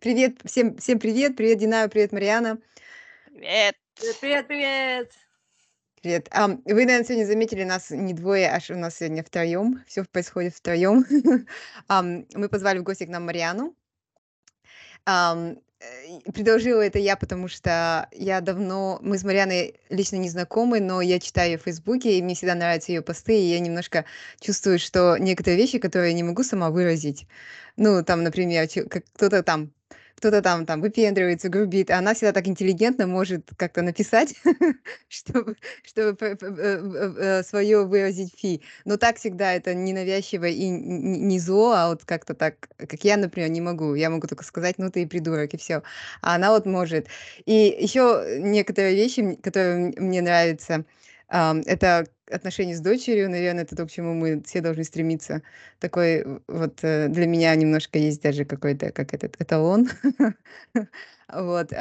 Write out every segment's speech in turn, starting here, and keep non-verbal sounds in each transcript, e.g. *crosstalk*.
Привет, всем, всем привет, привет, Динара, привет, Марьяна. Привет. Привет, привет. Привет. А, вы, наверное, сегодня заметили, нас не двое, аж у нас сегодня втроем. Все происходит втроем. *laughs* Мы позвали в гости к нам Марьяну. Ам, э, Предложила это я, потому что я давно, мы с Марьяной лично не знакомы, но я читаю ее в Фейсбуке, и мне всегда нравятся ее посты, и я немножко чувствую, что некоторые вещи, которые я не могу сама выразить, ну, там, например, как кто-то там кто-то там, там выпендривается, грубит, а она всегда так интеллигентно может как-то написать, чтобы, чтобы свое выразить фи. Но так всегда это ненавязчиво и не зло, а вот как-то так, как я, например, не могу. Я могу только сказать, ну ты и придурок, и все. А она вот может. И еще некоторые вещи, которые мне нравятся, это отношения с дочерью, наверное, это то, к чему мы все должны стремиться. Такой вот э, для меня немножко есть даже какой-то, как этот эталон. *laughs* Вот.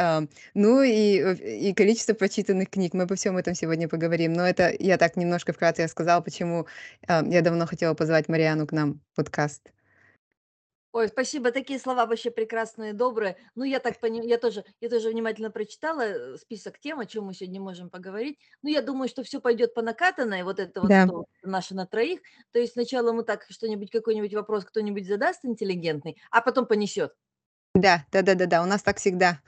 Ну и, и количество прочитанных книг. Мы обо всем этом сегодня поговорим. Но это я так немножко вкратце рассказала, почему я давно хотела позвать Мариану к нам в подкаст. Ой, спасибо, такие слова вообще прекрасные, добрые. Ну, я так понимаю, я тоже, я тоже внимательно прочитала э, список тем, о чем мы сегодня можем поговорить. Ну, я думаю, что все пойдет по накатанной, вот это вот, Да. что наше на троих. То есть сначала мы так что-нибудь, какой-нибудь вопрос кто-нибудь задаст интеллигентный, а потом понесет. Да, да, да, да, да. У нас так всегда.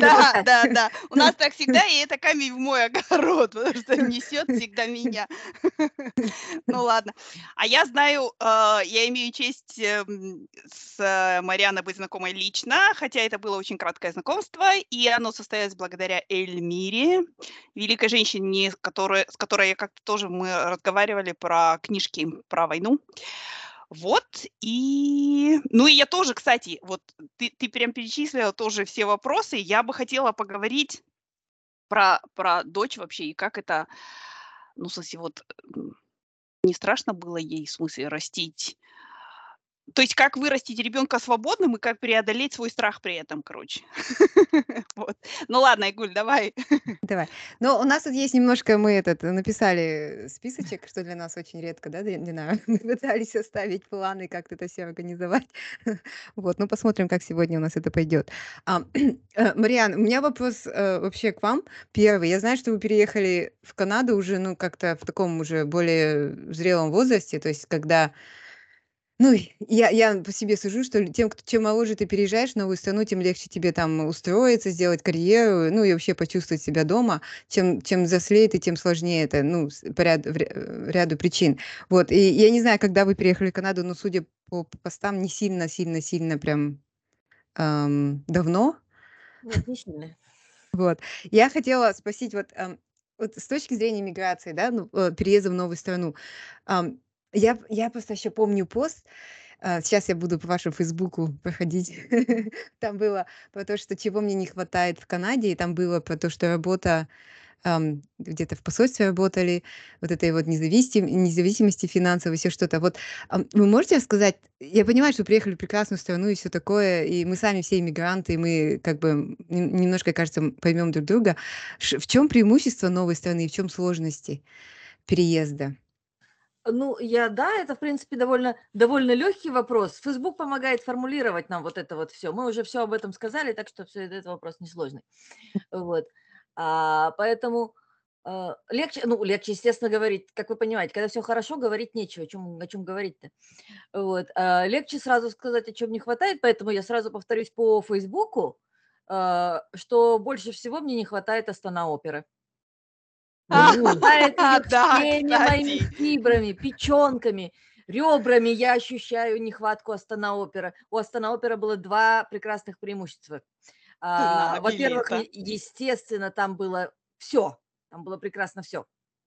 Да, да, да. У нас так всегда, и это камень в мой огород, *laughs* потому что несет всегда меня. Ну ладно. А я знаю, а, я имею честь эм, с э, Марианой быть знакомой лично, хотя это было очень краткое знакомство, и оно состоялось благодаря Эльмире, великой женщине, с которой я как-то тоже мы разговаривали про книжки про войну. Вот, и... Ну и я тоже, кстати, вот ты, ты прям перечислила тоже все вопросы. Я бы хотела поговорить про, про дочь вообще, и как это, ну, в смысле, вот не страшно было ей, в смысле, растить. То есть как вырастить ребенка свободным и как преодолеть свой страх при этом, короче. *laughs* Вот. Ну ладно, Игуль, давай. *laughs* Давай. Но у нас тут есть немножко, мы этот написали списочек, что для нас очень редко, да, Ди- Дина? *laughs* Мы пытались составить планы, как это все организовать. Вот, ну посмотрим, как сегодня у нас это пойдет. А, *clears throat* э, Мариан, у меня вопрос э, вообще к вам. Первый. Я знаю, что вы переехали в Канаду уже, ну, как-то в таком уже более зрелом возрасте, то есть когда ну, я, я по себе сужу, что тем, кто, чем моложе ты переезжаешь в новую страну, тем легче тебе там устроиться, сделать карьеру, ну и вообще почувствовать себя дома. Чем, чем взрослее ты, тем сложнее это, ну, по ряду, э, ряду причин. Вот, и я не знаю, когда вы переехали в Канаду, но судя по постам, не сильно, сильно, сильно прям ам, давно. Нет, не сильно. Вот. Я хотела спросить, вот, ам, вот с точки зрения миграции, да, ну, э, переезда в новую страну, ам, я, я просто еще помню пост, а, сейчас я буду по вашему фейсбуку проходить, *laughs* там было про то, что чего мне не хватает в Канаде, и там было про то, что работа где-то в посольстве работали, вот этой вот независим, независимости финансовой, еще что-то. Вот вы можете рассказать, я понимаю, что приехали в прекрасную страну и все такое, и мы сами все иммигранты, и мы как бы нем- немножко, кажется, поймем друг друга. В чем преимущество новой страны и в чем сложности переезда? Ну, я, да, это, в принципе, довольно, довольно легкий вопрос. Facebook помогает формулировать нам вот это вот все. Мы уже все об этом сказали, так что все это вопрос несложный. Вот. А, поэтому а, легче, ну, легче, естественно, говорить, как вы понимаете, когда все хорошо, говорить нечего, о чем, о чем говорить-то. Вот. А, легче сразу сказать, о чем не хватает, поэтому я сразу повторюсь по Фейсбуку, а, что больше всего мне не хватает Астана оперы. А, ее *laughs* Да, всеми моими фибрами, печенками, ребрами я ощущаю нехватку Астана опера. У Астана опера было два прекрасных преимущества. А, Во-первых, естественно, там было все. Там было прекрасно все.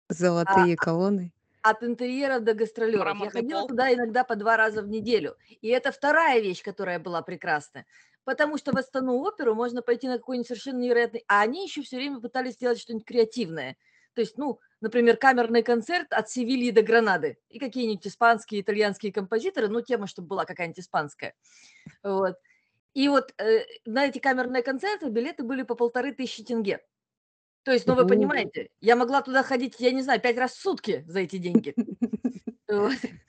Золотые колонны. От интерьеров до гастролеров. Я ходила пол. туда иногда по два раза в неделю. И это вторая вещь, которая была прекрасна. Потому что в Астану оперу можно пойти на какой-нибудь совершенно невероятный... А они еще все время пытались сделать что-нибудь креативное. То есть, ну, например, камерный концерт от Севильи до Гранады. И какие-нибудь испанские, итальянские композиторы. Ну, тема, чтобы была какая-нибудь испанская. Вот. И вот э, на эти камерные концерты билеты были по полторы тысячи тенге. То есть, ну вы понимаете, я могла туда ходить, я не знаю, пять раз в сутки за эти деньги. *laughs*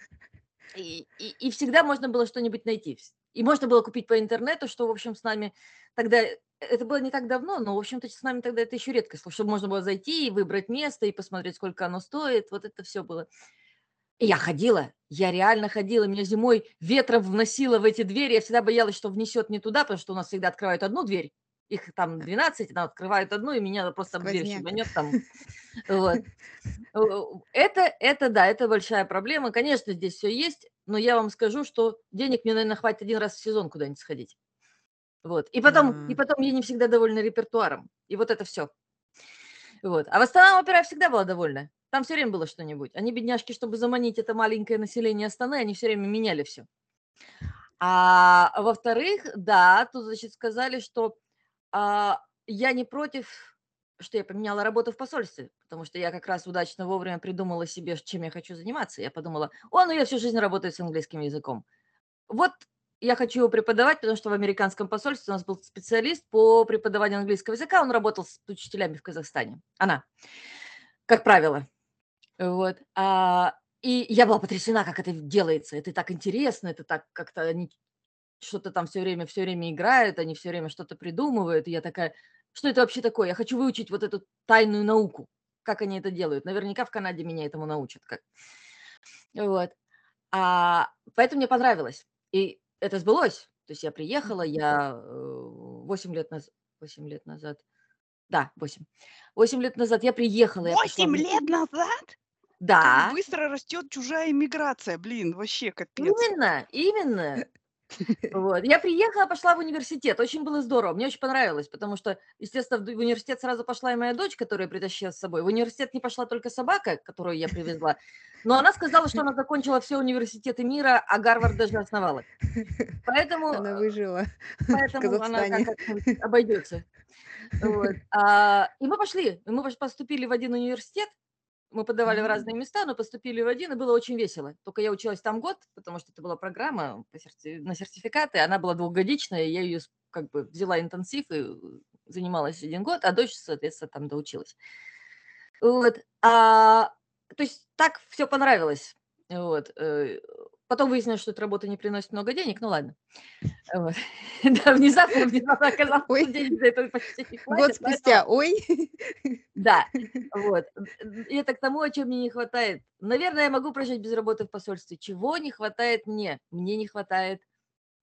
И, и, и всегда можно было что-нибудь найти. И можно было купить по интернету, что, в общем, с нами тогда, это было не так давно, но, в общем-то, с нами тогда это еще редкость, чтобы можно было зайти и выбрать место, и посмотреть, сколько оно стоит, вот это все было. И я ходила, я реально ходила, меня зимой ветром вносило в эти двери, я всегда боялась, что внесет не туда, потому что у нас всегда открывают одну дверь, их там 12, она открывает одну, и меня просто в дверь там. *laughs* Вот. Это, это, да, это большая проблема. Конечно, здесь все есть, но я вам скажу, что денег мне, наверное, хватит один раз в сезон куда-нибудь сходить. Вот. И потом, и потом я не всегда довольна репертуаром. И вот это все. Вот. А в Астана опера всегда была довольна. Там все время было что-нибудь. Они, бедняжки, чтобы заманить это маленькое население Астаны, они все время меняли все. А во-вторых, да, тут, значит, сказали, что а, я не против, что я поменяла работу в посольстве, потому что я как раз удачно вовремя придумала себе, чем я хочу заниматься. Я подумала, о, ну я всю жизнь работаю с английским языком. Вот я хочу его преподавать, потому что в американском посольстве у нас был специалист по преподаванию английского языка, он работал с учителями в Казахстане. Она, как правило. Вот. А, и я была потрясена, как это делается. Это так интересно, это так как-то они что-то там все время, все время играют, они все время что-то придумывают. И я такая, что это вообще такое? Я хочу выучить вот эту тайную науку. Как они это делают? Наверняка в Канаде меня этому научат. Как. Вот. А, поэтому мне понравилось. И это сбылось. То есть я приехала, я 8 э, лет назад, 8 лет назад, да, 8. 8 лет назад я приехала. 8 лет назад? Да. Как быстро растет чужая иммиграция, блин, вообще капец. Именно, именно. Вот. Я приехала, пошла в университет. Очень было здорово. Мне очень понравилось, потому что, естественно, в университет сразу пошла и моя дочь, которую я притащила с собой. В университет не пошла только собака, которую я привезла. Но она сказала, что она закончила все университеты мира, а Гарвард даже основала. Поэтому, она выжила. Поэтому она как обойдется. Вот. А, и мы пошли. Мы поступили в один университет, мы подавали в разные места, но поступили в один, и было очень весело. Только я училась там год, потому что это была программа на сертификаты, она была двухгодичная, я ее как бы взяла интенсив и занималась один год, а дочь, соответственно, там доучилась. Вот. А, то есть так все понравилось. Вот. Потом выяснилось, что эта работа не приносит много денег, ну ладно. Вот. *laughs* Да, внезапно, внезапно оказалось, что денег за это почти не хватит. Год спустя, ой. Да, *laughs* вот. И это к тому, о чем мне не хватает. Наверное, я могу прожить без работы в посольстве. Чего не хватает мне? Мне не хватает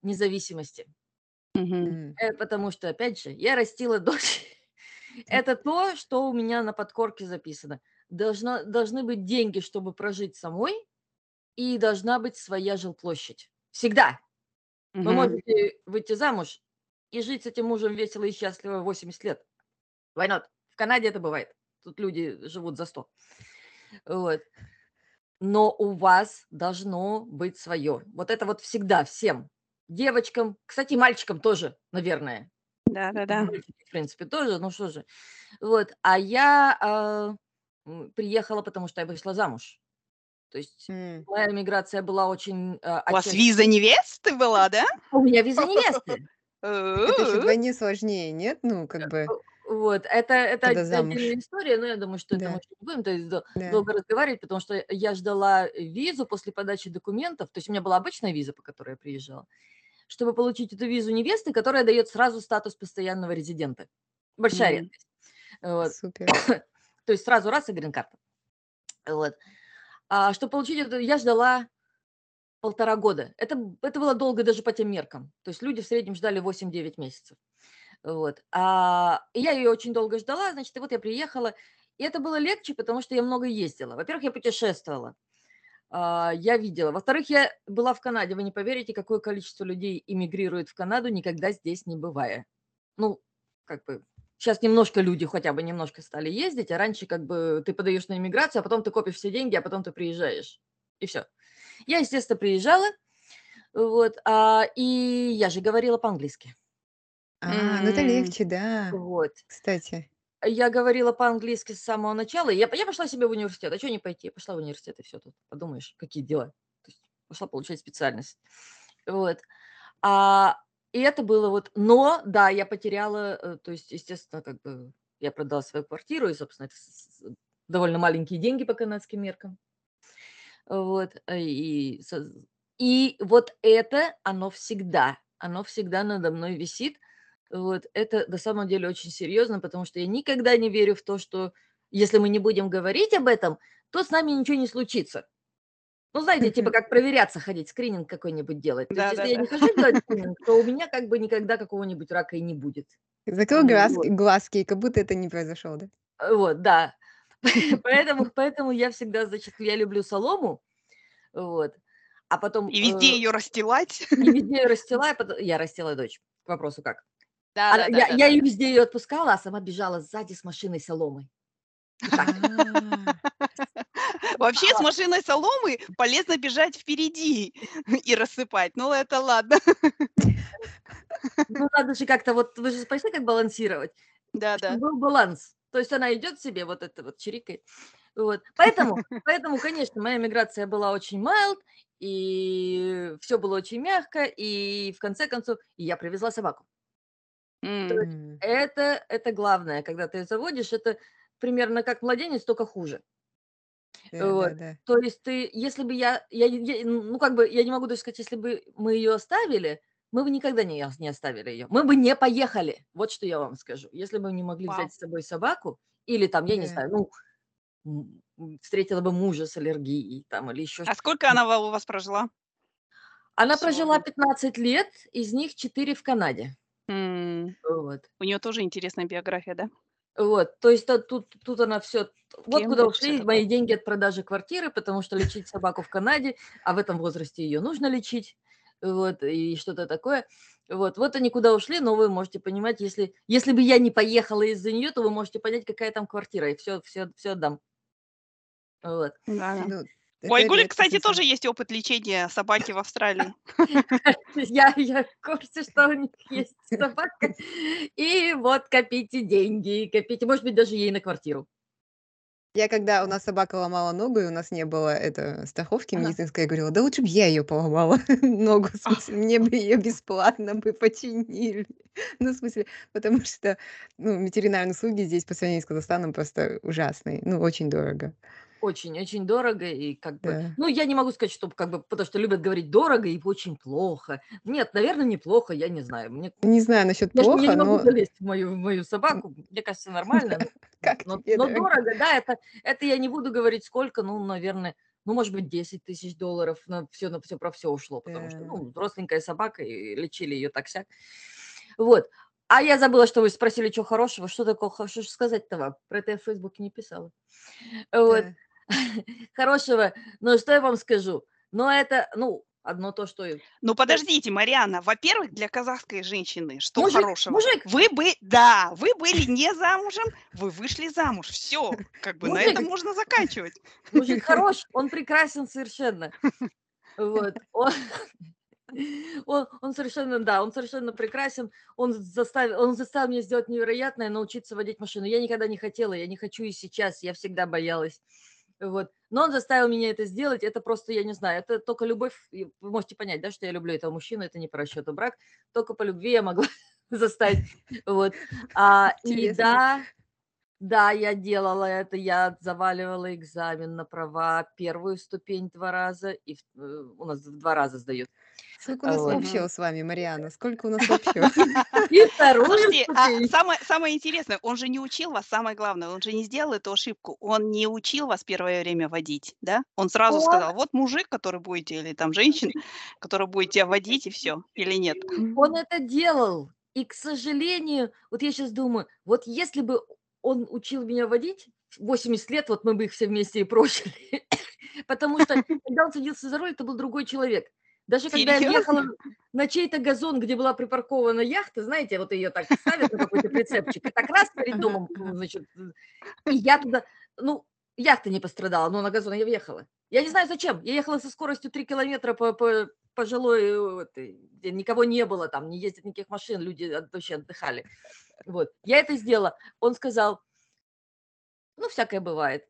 независимости. Угу. Потому что, опять же, я растила дочь. *laughs* Это то, что у меня на подкорке записано. Должно, должны быть деньги, чтобы прожить самой, и должна быть своя жилплощадь. Всегда. Угу. Вы можете выйти замуж и жить с этим мужем весело и счастливо 80 лет. Why not? В Канаде это бывает. Тут люди живут за 100. Вот. Но у вас должно быть свое. Вот это вот всегда всем. Девочкам, кстати, мальчикам тоже, наверное. Да, да, да. В принципе, тоже, ну что же. Вот. А я э, приехала, потому что я вышла замуж. То есть М. моя миграция была очень... э, У вас виза невесты была, да? У меня виза невесты. Это еще вдвойне сложнее, нет? Ну, как бы, Вот, это, это отдельная история, но я думаю, что это Да, мы еще не будем то есть, да. долго разговаривать, потому что я ждала визу после подачи документов, то есть у меня была обычная виза, по которой я приезжала, чтобы получить эту визу невесты, которая дает сразу статус постоянного резидента. Большая М, редкость. Вот. Супер. *coughs* То есть сразу раз и грин-карта. Вот. А, чтобы получить это, я ждала полтора года. Это, это было долго даже по тем меркам. То есть люди в среднем ждали 8-9 месяцев. Вот. А, и я ее очень долго ждала, значит, и вот я приехала. И это было легче, потому что я много ездила. Во-первых, я путешествовала. А, я видела. Во-вторых, я была в Канаде. Вы не поверите, какое количество людей эмигрирует в Канаду, никогда здесь не бывая. Ну, как бы Сейчас немножко люди хотя бы немножко стали ездить, а раньше как бы ты подаешь на иммиграцию, а потом ты копишь все деньги, а потом ты приезжаешь. И все. Я, естественно, приезжала, вот, а, и я же говорила по-английски. А, ну это легче, да, Вот. кстати. Я говорила по-английски с самого начала. Я, я пошла себе в университет. А что не пойти? Я пошла в университет, и все тут. Подумаешь, какие дела. То есть пошла получать специальность. Вот. А, и это было вот, но, да, я потеряла, э, то есть, естественно, как бы я продала свою квартиру, и, собственно, это довольно маленькие деньги по канадским меркам. Вот, э, и, и вот это, оно всегда оно всегда надо мной висит. Вот, это на самом деле очень серьезно, потому что я никогда не верю в то, что если мы не будем говорить об этом, то с нами ничего не случится. Ну, знаете, типа *laughs* как проверяться ходить, скрининг какой-нибудь делать. То Да, есть, да, если я да. не хожу делать *laughs* скрининг, то у меня как бы никогда какого-нибудь рака и не будет. Закрой Ну, глазки, вот. глазки, и как будто это не произошло, да? Э, Вот, да. *laughs* Поэтому, поэтому я всегда, значит, я люблю солому, вот, а потом И везде э, ее расстилать. и везде ее расстилаю, потом- я растила дочь, к вопросу как. Да, Она- я, я ее везде ее отпускала, а сама бежала сзади с машиной соломой. Вообще с машиной соломы полезно бежать впереди *laughs* и рассыпать. Ну, это ладно. Ну, надо же как-то, вот вы же спросили, как балансировать. Да, да. Был баланс. То есть она идет себе, вот это вот чирикает. Вот. Поэтому, *laughs* поэтому, конечно, моя миграция была очень mild, и все было очень мягко, и в конце концов я привезла собаку. М. Это, это главное, когда ты заводишь, это примерно как младенец, только хуже. Да, Вот. да, да. То есть ты, если бы я, я, не- я- ну как бы, я не могу даже сказать, если бы мы ее оставили, мы бы никогда не, ос- не оставили ее. Мы бы не поехали. Вот что я вам скажу. Если бы не могли Вау. взять с собой собаку, или там, я не Да. знаю, ну, м, м, встретила бы мужа с аллергией там или еще А сколько она ва- у вас прожила? Она прожила бы? 15 лет, из них 4 в Канаде. М, Вот. У нее тоже интересная биография, да? Вот, то есть то- тут, тут она все, вот куда ушли мои деньги от продажи квартиры, потому что лечить собаку в Канаде, а в этом возрасте ее нужно лечить, вот, и что-то такое. Вот, вот они куда ушли, но вы можете понимать, если, если бы я не поехала из-за нее, то вы можете понять, какая там квартира, и все, все, все отдам. Вот. Да, да. У это Айгули, кстати, тоже есть опыт лечения собаки в Австралии. *laughs* Я, я в курсе, что у них есть собака, и вот копите деньги, копите, может быть, даже ей на квартиру. Я когда у нас собака ломала ногу, и у нас не было это страховки Ага. медицинской, я говорила, да лучше бы я ее поломала *laughs* ногу, в смысле, мне бы ее бесплатно бы починили. *laughs* Ну, в смысле, потому что ну, ветеринарные услуги здесь по сравнению с Казахстаном просто ужасные, ну, очень дорого. Очень-очень дорого, и как бы... Да. Ну, я не могу сказать, что как бы, потому что любят говорить дорого и очень плохо. Нет, наверное, неплохо, я не знаю. Мне, Не знаю насчет я, ж- я плохо, не могу но залезть в мою, в мою собаку, мне кажется, *laughs* нормально. но- как Но, тебе но дорого? дорого, да, это, это я не буду говорить сколько, ну, наверное, ну, может быть, 10 тысяч долларов на все, на все про все ушло, потому что, ну, взросленькая собака, и лечили ее так сяк. Вот. А я забыла, что вы спросили, что хорошего. Что такого, что сказать-то вам? Про это я в Фейсбуке не писала. Вот. Да. *laughs* Хорошего. Ну, что я вам скажу? Ну, это, ну, одно то, что... Ну, подождите, Мариана, во-первых, для казахской женщины что Мужик, хорошего? мужик. Вы бы, да, вы были не замужем, вы вышли замуж. Все, как бы на Мужик. этом можно заканчивать. Мужик *laughs* хорош, он прекрасен совершенно. Вот. *laughs* Он, он, он совершенно, да, он совершенно прекрасен. Он заставил, он заставил меня сделать невероятное, научиться водить машину. Я никогда не хотела, я не хочу и сейчас, я всегда боялась. Вот. Но он заставил меня это сделать. Это просто, я не знаю, это только любовь. Вы можете понять, да, что я люблю этого мужчину, это не по расчету брак. Только по любви я могла *laughs* заставить. Вот. А, и да, да, я делала это, я заваливала экзамен на права, первую ступень два раза, и в- э, у нас в два раза сдают. Сколько у нас Вот. общего с вами, Мариана? Сколько у нас *laughs* общего? И Слушайте, а самое, самое интересное, он же не учил вас, самое главное, он же не сделал эту ошибку, он не учил вас первое время водить, да? Он сразу сказал, вот мужик, который будете, или там женщина, который будет тебя водить, и все, или нет? Он это делал. И, к сожалению, вот я сейчас думаю, вот если бы он учил меня водить, 80 лет, вот мы бы их все вместе и прожили. *laughs* Потому что, когда он садился за руль, это был другой человек. Даже когда я Серьезно? въехала на чей-то газон, где была припаркована яхта, знаете, вот ее так ставят на какой-то прицепчик, и так раз перед домом, значит, и я туда, ну, яхта не пострадала, но на газон я въехала. Я не знаю зачем, я ехала со скоростью 3 километра по, по пожилой, э, где никого не было, там не ездит никаких машин, люди вообще отдыхали. Вот, я это сделала. Он сказал, ну, всякое бывает.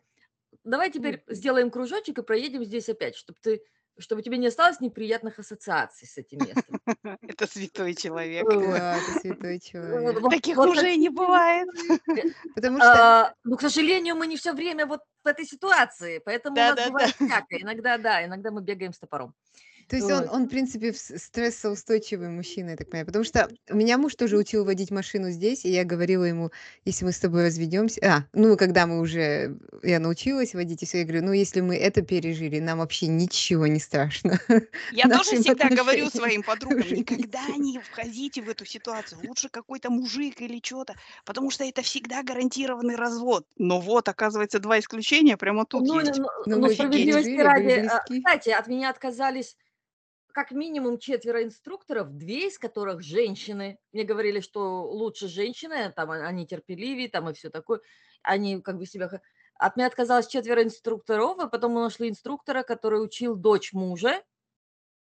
Давай теперь сделаем кружочек и проедем здесь опять, чтобы ты чтобы тебе не осталось неприятных ассоциаций с этим местом. *laughs* Это святой человек. *laughs* Ты святой человек. Таких уже не бывает. *laughs* Потому что А, ну, к сожалению, мы не все время вот в этой ситуации, поэтому у нас бывает всякое. Иногда, да, иногда мы бегаем с топором. То есть он, Вот. он, в принципе, стрессоустойчивый мужчина, я так понимаю. Потому что меня муж тоже учил водить машину здесь, и я говорила ему, если мы с тобой разведемся... А, ну, когда мы уже... Я научилась водить, и все, я говорю, ну, если мы это пережили, нам вообще ничего не страшно. *laughs* Я тоже всегда говорю своим *laughs* подругам, никогда не входите в эту ситуацию. Лучше какой-то мужик или что-то, потому что это всегда гарантированный развод. Но вот, оказывается, два исключения прямо тут Ну, есть. ну, ну, справедливости ради, а, кстати, от меня отказались как минимум четверо инструкторов, две из которых женщины. Мне говорили, что лучше женщины, там а- они терпеливее, там и все такое. Они как бы себя... От меня отказалось четверо инструкторов, а потом мы нашли инструктора, который учил дочь мужа.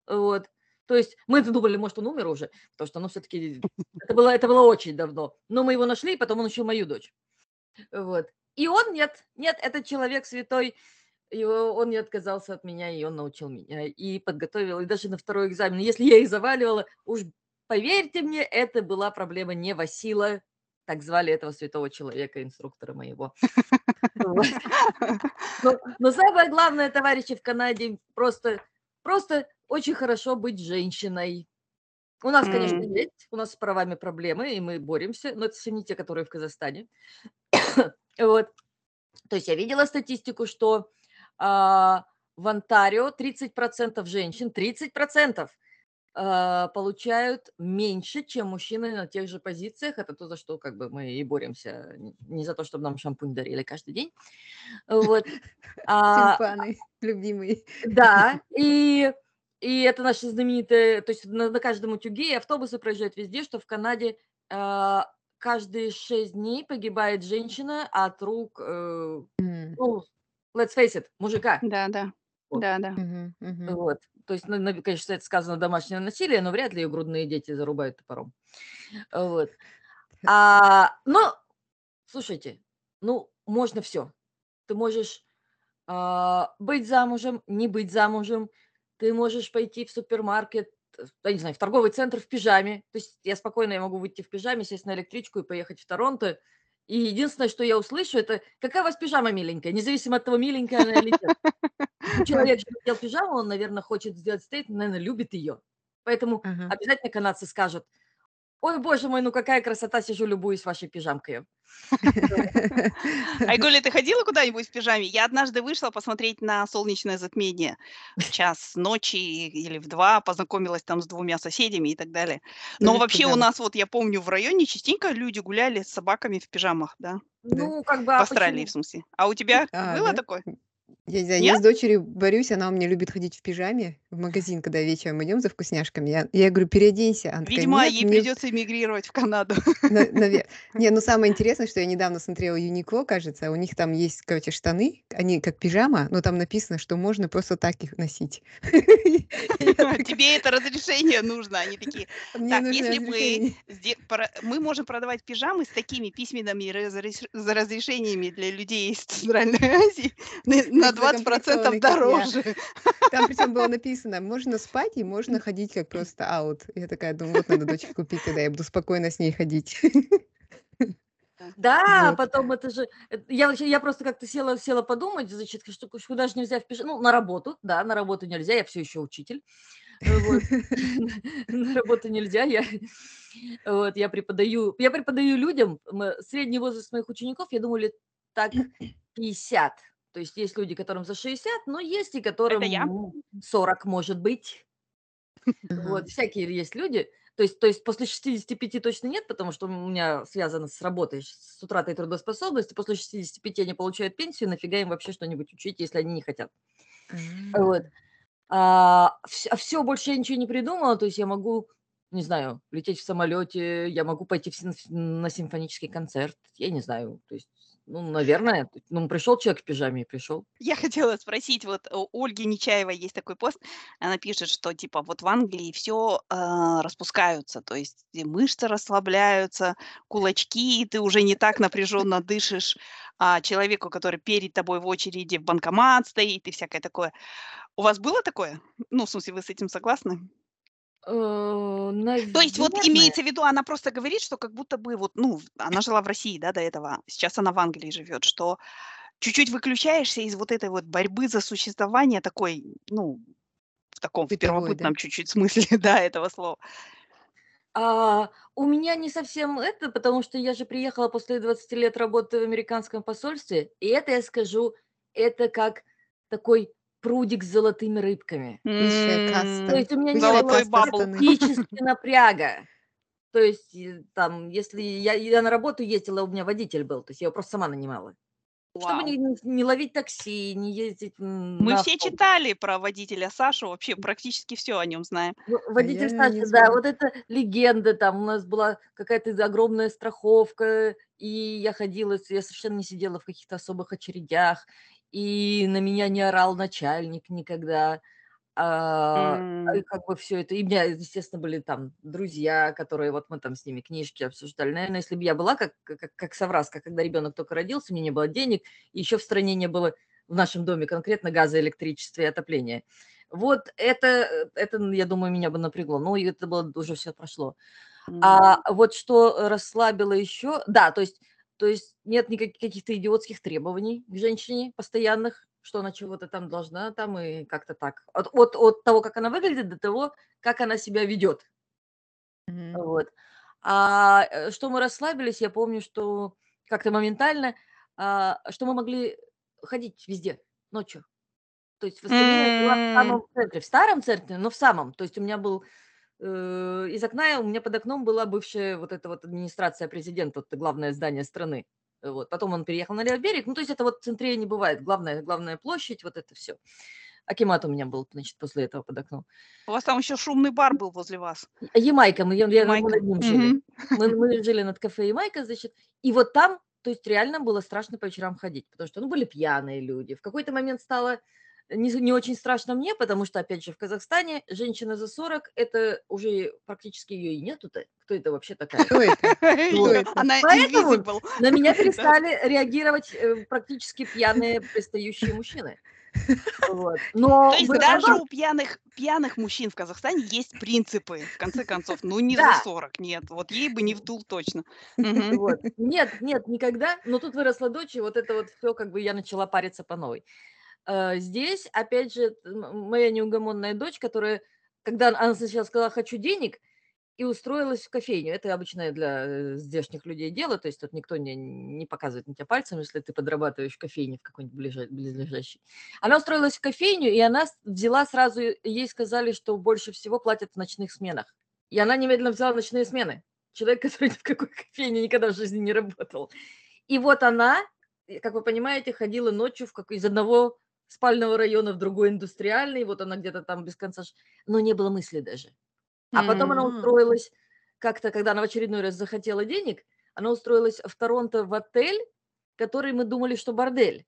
Вот. То есть мы *laughs* думали, может, он умер уже, потому что, ну, все-таки это было, это было очень давно. Но мы его нашли, и потом он учил мою дочь. Вот. И он нет, нет, этот человек святой, и он не отказался от меня, и он научил меня, и подготовил, и даже на второй экзамен. Если я их заваливала, уж поверьте мне, это была проблема не Васила, так звали этого святого человека, инструктора моего. Но, самое главное, товарищи в Канаде, просто, просто очень хорошо быть женщиной. У нас, конечно, есть, у нас с правами проблемы, и мы боремся, но это совсем не те, которые в Казахстане. *coughs* Вот. То есть я видела статистику, что а, в Онтарио 30% женщин, 30% а, получают меньше, чем мужчины на тех же позициях. Это то, за что как бы мы и боремся. Не за то, чтобы нам шампунь дарили каждый день. Вот. *laughs* А, Тюльпаны, любимые. да, *laughs* и, и это наши знаменитые, то есть на, на каждом утюге и автобусы проезжают везде, что в Канаде а, каждые шесть дней погибает женщина от рук, э, ну, let's face it, мужика. Да, да, Вот. да, да. мгм, мгм. Вот. То есть, ну, конечно, это сказано домашнее насилие, но вряд ли ее грудные дети зарубают топором. Вот. А, но, слушайте, ну, можно все. Ты можешь а, быть замужем, не быть замужем. Ты можешь пойти в супермаркет, я не знаю, в торговый центр в пижаме. То есть я спокойно я могу выйти в пижаме, сесть на электричку и поехать в Торонто. И единственное, что я услышу, это какая у вас пижама миленькая, независимо от того, миленькая она или нет. *laughs* Человек надел пижаму, он, наверное, хочет сделать стейтмент, наверное, любит ее. Поэтому обязательно канадцы скажут, ой, боже мой, ну какая красота, сижу, любуюсь вашей пижамкой. Айгуля, ты ходила куда-нибудь в пижаме? Я однажды вышла посмотреть на солнечное затмение в час ночи или в два, познакомилась там с двумя соседями и так далее. Но в вообще у нас, вот я помню, в районе частенько люди гуляли с собаками в пижамах, да? Ну, как бы, В а Австралии, почему? в смысле. А у тебя А, было такое? Я не знаю, я Нет? с дочерью борюсь, она у меня любит ходить в пижаме в магазин, когда вечером идем за вкусняшками. Я, я говорю, переоденься. Она такая, Видимо, нет, ей мне... придется эмигрировать в Канаду. на- *laughs* Не, ну самое интересное, что я недавно смотрела Юникло, кажется, у них там есть, короче, штаны, они как пижама, но там написано, что можно просто так их носить. *laughs* Я *laughs* такая, Тебе это разрешение нужно. Они такие, так, если мы, мы можем продавать пижамы с такими письменными разрешениями для людей из Центральной Азии на 20% закомплектованный, как я. дороже. Там причем было написано, можно спать и можно ходить как просто аут. Я такая думаю, вот надо дочке купить, тогда я буду спокойно с ней ходить. Да, Вот. потом это же... это- Я, вообще- я просто как-то села, села подумать, значит, что ку- куда же нельзя в пижаме. Ну, на работу, да, на работу нельзя, я все еще учитель. Вот. *laughs* На работу нельзя, я, вот, я преподаю, я преподаю людям, средний возраст моих учеников, я думаю, лет так 50. То есть есть люди, которым за 60, но есть и которым я. ну, 40, может быть. Вот, всякие есть люди. То есть, то есть после 65 точно нет, потому что у меня связано с работой, с утратой трудоспособности. После 65 они получают пенсию, нафига им вообще что-нибудь учить, если они не хотят. Вот. А, все, больше я ничего не придумала, то есть я могу, не знаю, лететь в самолете, я могу пойти в на симфонический концерт, я не знаю, то есть, ну, наверное, ну, пришел человек в пижаме и пришел. Я хотела спросить, вот у Ольги Нечаевой есть такой пост, она пишет, что типа вот в Англии все распускаются, то есть мышцы расслабляются, кулачки, и ты уже не так напряженно дышишь а, человеку, который перед тобой в очереди в банкомат стоит и всякое такое. У вас было такое? Ну, в смысле, вы с этим согласны? Э, То есть вот Наверное. имеется в виду, она просто говорит, что как будто бы вот, ну, она жила в России, да, до этого, сейчас она в Англии живет, что чуть-чуть выключаешься из вот этой вот борьбы за существование такой, ну, в таком в да? первобытном чуть-чуть смысле, *laughs* да, этого слова. А, у меня не совсем это, потому что я же приехала после 20 лет работы в американском посольстве, и это я скажу, это как такой прудик с золотыми рыбками. То есть у меня не Золотой было бабл. страны. практически напряга. То есть э, там, если я, я на работу ездила, у меня водитель был, то есть я его просто сама нанимала. Чтобы Вау. не, не- не ловить такси, не ездить Мы на все читали про водителя Сашу, вообще практически все о нем знаем. А Водитель не да, вот это легенда, там у нас была какая-то огромная страховка, и я ходила, я совершенно не сидела в каких-то особых очередях, и на меня не орал начальник никогда. А, и как бы все это. И у меня, естественно, были там друзья, которые вот мы там с ними книжки обсуждали. Наверное, если бы я была как, как, как совраска, когда ребенок только родился, у меня не было денег, и еще в стране не было в нашем доме конкретно газа, электричества и отопления. Вот это, э, это, я думаю, меня бы напрягло. Ну, это было уже все прошло. м. А вот что расслабило еще, да, то есть, то есть нет никаких каких-то идиотских требований к женщине постоянных, что она чего-то там должна, там и как-то так. От, от, от того, как она выглядит, до того, как она себя ведет. Мгм. Вот. А э, что мы расслабились, я помню, что как-то моментально, а, что мы могли ходить везде ночью. То есть в жила в самом центре, в старом центре, но в самом. То есть у меня был из окна, у меня под окном была бывшая вот эта вот администрация президента, вот это главное здание страны. Вот. Потом он переехал на левый берег. Ну, то есть это вот в центре не бывает. Главная, главная площадь, вот это все. Акимат у меня был, значит, после этого под окном. У вас там еще шумный бар был возле вас. Ямайка, мы, я- я- мы Ямайка. над ним жили. Мгм. Мы, мы жили над кафе Ямайка, значит, и вот там, то есть реально было страшно по вечерам ходить, потому что, ну, были пьяные люди. В какой-то момент стало не, не очень страшно мне, потому что, опять же, в Казахстане женщина за 40, это уже практически ее и нету-то. Кто это вообще *laughs* такая? Кто это? *laughs* Она Поэтому. На меня *laughs* перестали реагировать э, практически пьяные пристающие мужчины. Вот. Но То есть даже у пьяных, пьяных мужчин в Казахстане есть принципы, в конце концов. Ну, не за да, 40, нет. Вот ей бы не вдул точно. Вот. Нет, нет, никогда. Но тут выросла дочь, и вот это вот все, как бы я начала париться по новой. Э, Здесь, опять же, моя неугомонная дочь, которая, когда она сначала сказала «хочу денег», и устроилась в кофейню. Это обычное для э, здешних людей дело, то есть тут никто не, не показывает на тебя пальцем, если ты подрабатываешь в кофейне в какой-нибудь близлежащей. Она устроилась в кофейню, и она взяла сразу, ей сказали, что больше всего платят в ночных сменах. И она немедленно взяла ночные смены. Человек, *laughs* который ни в какой кофейне никогда в жизни не работал. И вот она, э, как вы понимаете, ходила ночью в какой- из одного спального района в другой индустриальный, вот она где-то там без конца, но не было мысли даже. А потом она М. устроилась как-то, когда она в очередной раз захотела денег, она устроилась в Торонто в отель, который мы думали, что бордель.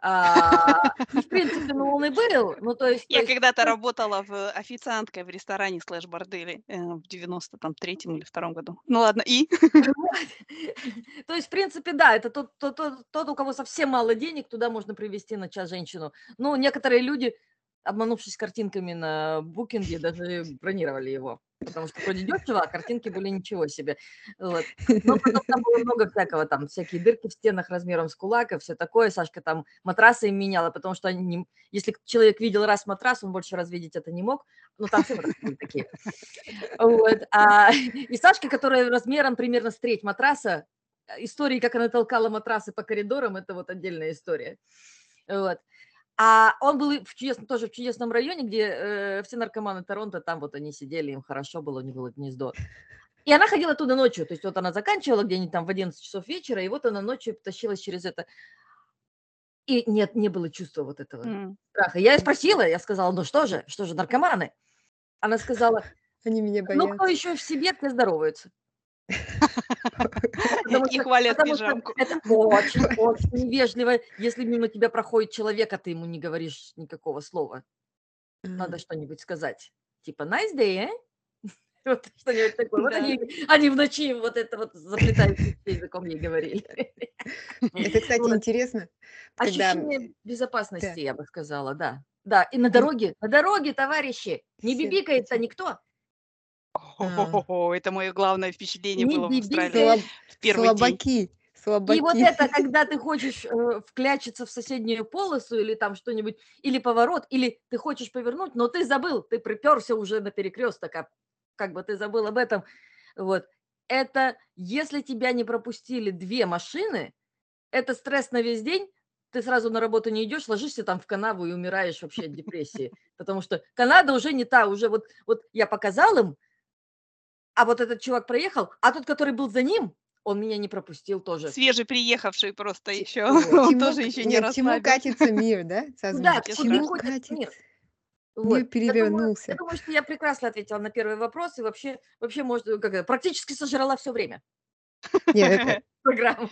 А, и, *laughs* в принципе, ну, он и был. Ну, то есть, Я когда-то ну, работала в официанткой в ресторане слэш-борделе э, в 93-м или втором году. Ну ладно, и? вот. *laughs* *laughs* То есть, в принципе, да, это тот, тот, тот, тот, у кого совсем мало денег, туда можно привести на час женщину. Ну, некоторые люди, обманувшись картинками на букинге, даже бронировали его. Потому что вроде дешево, а картинки были ничего себе. Вот. Но *laughs* потом там было много всякого, там всякие дырки в стенах размером с кулак и все такое. Сашка там матрасы им меняла, потому что они не- если человек видел раз матрас, он больше раз видеть это не мог. Ну, там все были такие. Вот. А, *laughs* и Сашка, которая размером примерно с треть матраса, э, истории, как она толкала матрасы по коридорам, это вот отдельная история. Вот. А он был в чудесном, тоже в чудесном районе, где э, все наркоманы Торонто, там вот они сидели, им хорошо было, у них было гнездо. И она ходила туда ночью, то есть вот она заканчивала где-нибудь там в 11 часов вечера, и вот она ночью тащилась через это. И нет, не было чувства вот этого М. страха. Я спросила, я сказала, ну что же, что же наркоманы? Она сказала, Они меня ну кто боятся. еще в себе, те здороваются. *laughs* И хвалят пижамку. это очень, *laughs* очень невежливо, если мимо тебя проходит человек, а ты ему не говоришь никакого слова. Надо что-нибудь сказать. Типа nice day, eh? *laughs* Вот что-нибудь такое. Вот они, они в ночи вот это вот заплетающимся языком ей говорили. Это, кстати, интересно, Ощущение безопасности, я бы сказала, да. Да, и на дороге, на дороге, товарищи, не бибикает-то эти- О, Это мое главное впечатление Не было в бибикает. Австралии слаб- в первый день. слабаки, И вот это, когда ты хочешь э, вклячиться в соседнюю полосу или там что-нибудь, или поворот, или ты хочешь повернуть, но ты забыл, ты приперся уже на перекресток, а как бы ты забыл об этом. Вот. Это если тебя не пропустили две машины, это стресс на весь день, ты сразу на работу не идешь, ложишься там в канаву и умираешь вообще от депрессии. Потому что Канада уже не та, уже вот, вот я показал им, а вот этот чувак проехал, а тот, который был за ним, он меня не пропустил тоже. Свежий приехавший просто еще. *laughs* Он тоже еще не *laughs* К чему катится мир, да? Да, к чему катится мир. Вот. Мир перевернулся. Я думаю, я думаю, что я прекрасно ответила на первый вопрос и вообще, вообще может, как, практически сожрала все время. Нет, *laughs* программы.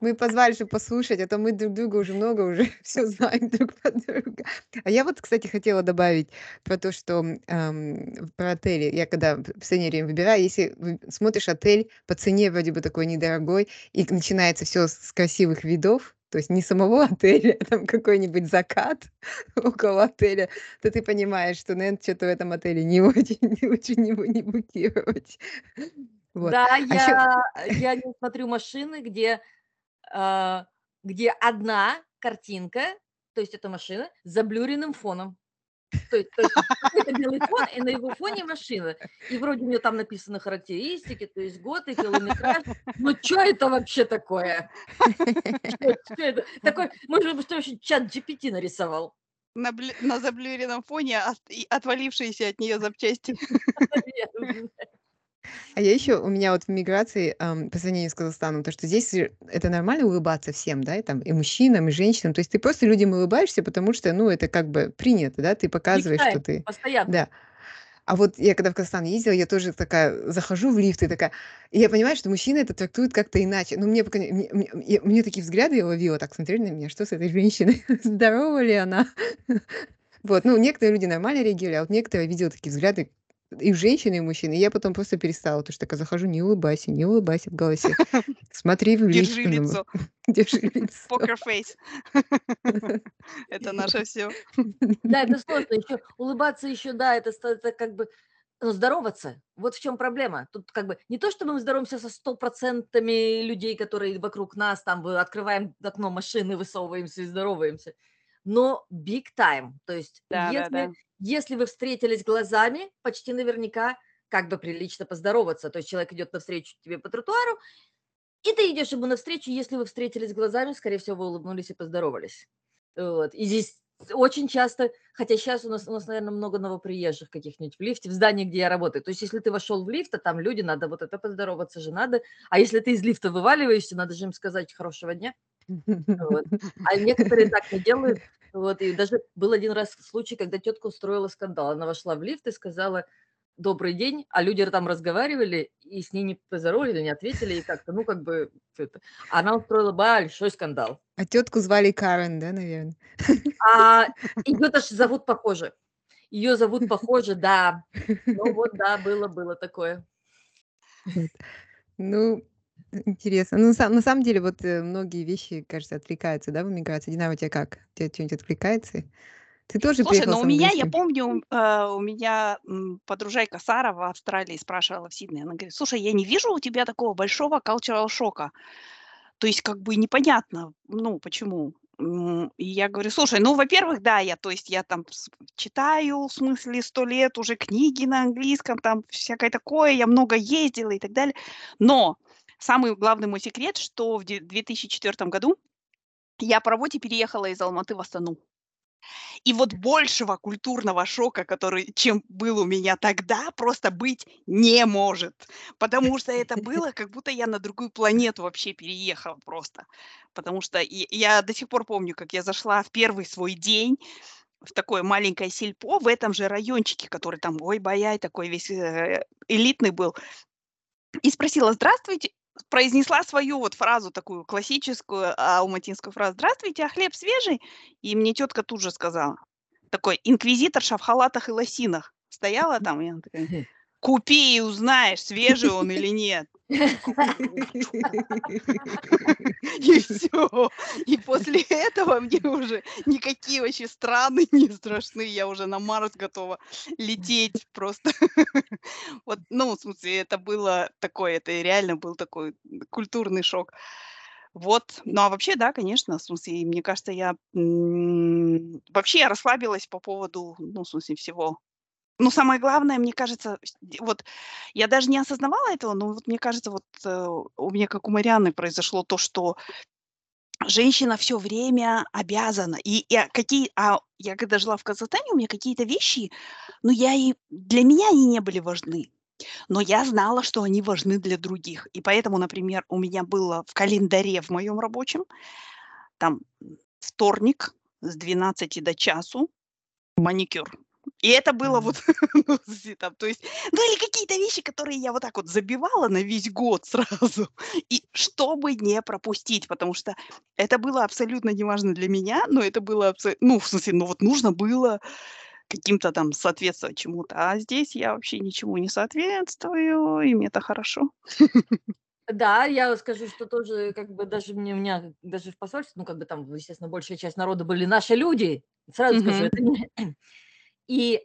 Мы позвали, чтобы послушать, а то мы друг друга уже много уже *laughs* все знаем друг про друга. А я вот, кстати, хотела добавить про то, что эм, про отели. Я когда в время выбираю, если смотришь отель по цене вроде бы такой недорогой, и начинается все с красивых видов, то есть не самого *laughs* отеля, а там какой-нибудь закат *laughs* около отеля, то ты понимаешь, что, наверное, что-то в этом отеле не очень, не очень его не букировать. Вот. Да, а я, еще... я не смотрю машины, где, где одна картинка, то есть это машина, с заблюренным фоном. То есть, то есть это белый фон, и на его фоне машина. И вроде у нее там написаны характеристики, то есть год и километраж. Ну, что это вообще такое? Что это? Такой, может быть, что вообще чат GPT нарисовал? На, блю... на заблюренном фоне от... отвалившиеся от нее запчасти. А я еще, у меня вот в миграции, ам, по сравнению с Казахстаном, то, что здесь это нормально улыбаться всем, да, и там и мужчинам, и женщинам. То есть ты просто людям улыбаешься, потому что, ну, это как бы принято, да, ты показываешь, что ты... постоянно. Да. А вот я когда в Казахстан ездила, я тоже такая захожу в лифт и такая, и я понимаю, что мужчины это трактуют как-то иначе. Ну, мне, пока- мне, мне, я- мне такие взгляды я ловила, так смотрели на меня, что с этой женщиной, *laughs* здорова ли она? *laughs* Вот, ну, некоторые люди нормально реагировали, а вот некоторые видела такие взгляды, и женщины, и мужчины. И я потом просто перестала, потому что такая захожу, не улыбайся, не улыбайся в голосе. *laughs* Смотри в Держи лицо. *laughs* Держи *laughs* лицо. Покер фейс. Это наше все. Да, это сложно. Еще улыбаться еще, да, это, это как бы ну, здороваться. Вот в чем проблема. Тут как бы не то, чтобы мы здороваемся со стопроцентами людей, которые вокруг нас, там открываем окно машины, высовываемся и здороваемся но big time. То есть да, если, да, да. Если вы встретились глазами, почти наверняка как бы прилично поздороваться. То есть человек идет навстречу тебе по тротуару, и ты идешь ему навстречу, если вы встретились глазами, скорее всего, вы улыбнулись и поздоровались. Вот. И здесь очень часто, хотя сейчас у нас, у нас, наверное, много новоприезжих каких-нибудь в лифте, в здании, где я работаю. То есть, если ты вошел в лифт, а там люди, надо вот это поздороваться же надо. А если ты из лифта вываливаешься, надо же им сказать хорошего дня. Вот. А некоторые так не делают. Вот, и даже был один раз случай, когда тетка устроила скандал. Она вошла в лифт и сказала «добрый день», а люди там разговаривали, и с ней не поздоровались, не ответили, и как-то, ну, как бы, это. она устроила большой скандал. А тетку звали Карен, да, наверное? А, ее даже *laughs* зовут похоже. Ее зовут похоже, да. Ну вот, да, было, было такое. Ну, Интересно. Ну, на самом деле, вот э, многие вещи, кажется, отвлекаются, да, в эмиграции. Дина, у тебя как? У тебя что-нибудь отвлекается? Ты тоже Слушай, ну у меня, я помню, э, у меня подружайка Сара в Австралии спрашивала в Сиднее, она говорит, слушай, я не вижу у тебя такого большого cultural шока. То есть как бы непонятно, ну, почему. И я говорю, слушай, ну, во-первых, да, я, то есть я там читаю, в смысле, сто лет уже книги на английском, там всякое такое, я много ездила и так далее. Но Самый главный мой секрет, что в 2004 году я по работе переехала из Алматы в Астану. И вот большего культурного шока, который, чем был у меня тогда, просто быть не может. Потому что это *laughs* было, как будто я на другую планету вообще переехала просто. Потому что я до сих пор помню, как я зашла в первый свой день в такое маленькое сельпо в этом же райончике, который там, ой, бояй, такой весь э, элитный был. И спросила, здравствуйте, произнесла свою вот фразу такую классическую алматинскую фразу «Здравствуйте, а хлеб свежий?» И мне тетка тут же сказала, такой инквизиторша в халатах и лосинах стояла *laughs* там, и она такая «Купи и узнаешь, свежий он или нет». И все. И после этого мне уже никакие вообще страны не страшны. Я уже на Марс готова лететь просто. Вот, ну, в смысле, это было такое, это реально был такой культурный шок. Вот. Ну, а вообще, да, конечно, в смысле, мне кажется, я вообще я расслабилась по поводу, ну, в смысле, всего. Ну, самое главное, мне кажется, вот я даже не осознавала этого, но вот мне кажется, вот э, у меня, как у Марианы, произошло то, что женщина все время обязана. И, и а какие, а я когда жила в Казахстане, у меня какие-то вещи, ну, я и для меня они не были важны. Но я знала, что они важны для других. И поэтому, например, у меня было в календаре в моем рабочем там вторник с 12 до часу маникюр. И это было вот, *laughs* ну, там, то есть, ну или какие-то вещи, которые я вот так вот забивала на весь год сразу, *laughs* и чтобы не пропустить, потому что это было абсолютно неважно для меня, но это было, абсо- ну, в смысле, ну вот нужно было каким-то там соответствовать чему-то, а здесь я вообще ничему не соответствую, и мне это хорошо. Да, я скажу, что тоже как бы даже мне, у меня даже в посольстве, ну как бы там, естественно, большая часть народа были наши люди. Сразу скажу, Мгм. это не... *clears throat* И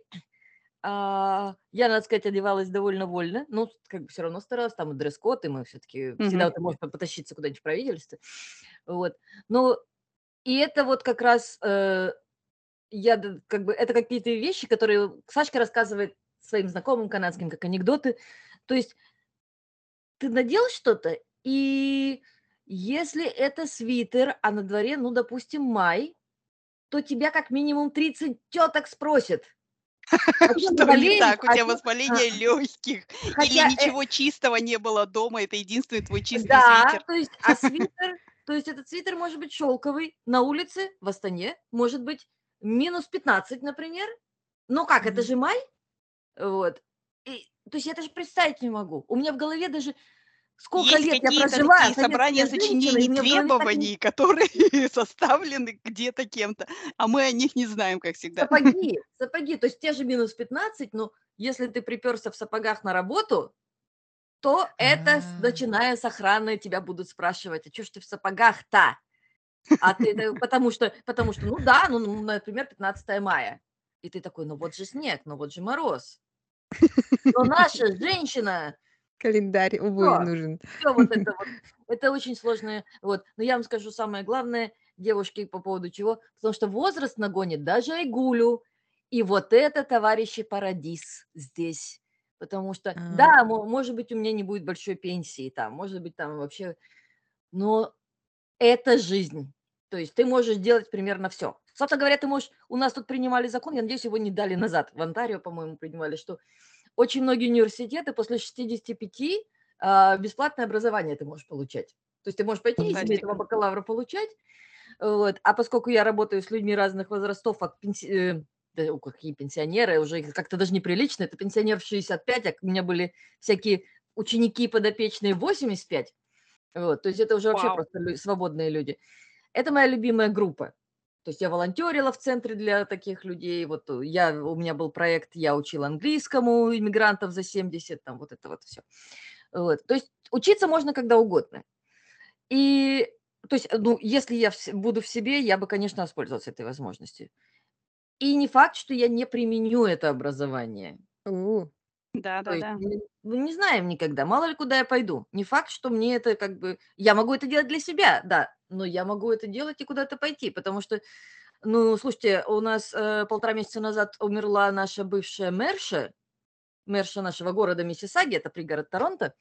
а, я, надо сказать, одевалась довольно вольно. Ну, как бы все равно старалась, там и дресс-код, и мы все-таки всегда Мгм. ты можешь потащиться куда-нибудь в правительство. Вот. Ну, и это вот как раз э, я как бы это какие-то вещи, которые Сашка рассказывает своим знакомым канадским как анекдоты. То есть ты надел что-то, и если это свитер, а на дворе, ну, допустим, май, то тебя как минимум 30 теток спросят. *laughs* «А Что не болеешь? так? У А тебя воспаление легких. Или Хотя, э, ничего чистого не было дома, это единственный твой чистый да, свитер. то есть, а свитер, *laughs* то есть этот свитер может быть шелковый, на улице, в Астане, может быть минус 15, например. Ну как, это же май, вот. И, то есть я даже представить не могу. У меня в голове даже сколько Есть лет я проживаю, такие собрания женщина, и сочинений, в голове так требований, которые *laughs* составлены где-то кем-то, а мы о них не знаем, как всегда. Сапоги, *laughs* сапоги, то есть те же минус 15, но если ты приперся в сапогах на работу, то это, с- А. начиная с охраны, тебя будут спрашивать, а что ж ты в сапогах-то? А ты, потому что, потому что, ну да, ну, ну, например, 15 мая. И ты такой, ну вот же снег, ну вот же мороз. Но наша *laughs* женщина, Календарь обуви Всё. нужен. все вот это *laughs* вот, это очень сложное. Вот. Но я вам скажу самое главное, девушки, по поводу чего, потому что возраст нагонит даже Айгулю. И вот это, товарищи, парадис здесь. Потому что, А. да, мо- может быть, у меня не будет большой пенсии там, может быть, там вообще, но это жизнь. То есть ты можешь делать примерно все. Собственно говоря, ты можешь... У нас тут принимали закон, я надеюсь, его не дали назад. В Онтарио, по-моему, принимали, что очень многие университеты после 65 а, бесплатное образование ты можешь получать. То есть ты можешь пойти и себе этого бакалавра получать. Вот. А поскольку я работаю с людьми разных возрастов, от пенси- э, да, о, какие пенсионеры, уже как-то даже неприлично, это пенсионер в 65, а у меня были всякие ученики подопечные в 85. Вот, то есть это уже вообще Вау. просто лю- свободные люди. Это моя любимая группа. То есть я волонтерила в центре для таких людей. Вот э, я, у меня был проект, я учила английскому иммигрантов за 70, там вот это вот все. Вот. То есть учиться можно когда угодно. И то есть, ну, если я буду в себе, я бы, конечно, воспользовалась этой возможностью. И не факт, что я не применю это образование. Да, да, есть да. мы мы не знаем никогда, мало ли куда я пойду. Не факт, что мне это как бы... Я могу это делать для себя, да, но я могу это делать и куда-то пойти, потому что, ну, слушайте, у нас э, полтора месяца назад умерла наша бывшая мэрша, мэрша нашего города Миссисаги, это пригород Торонто.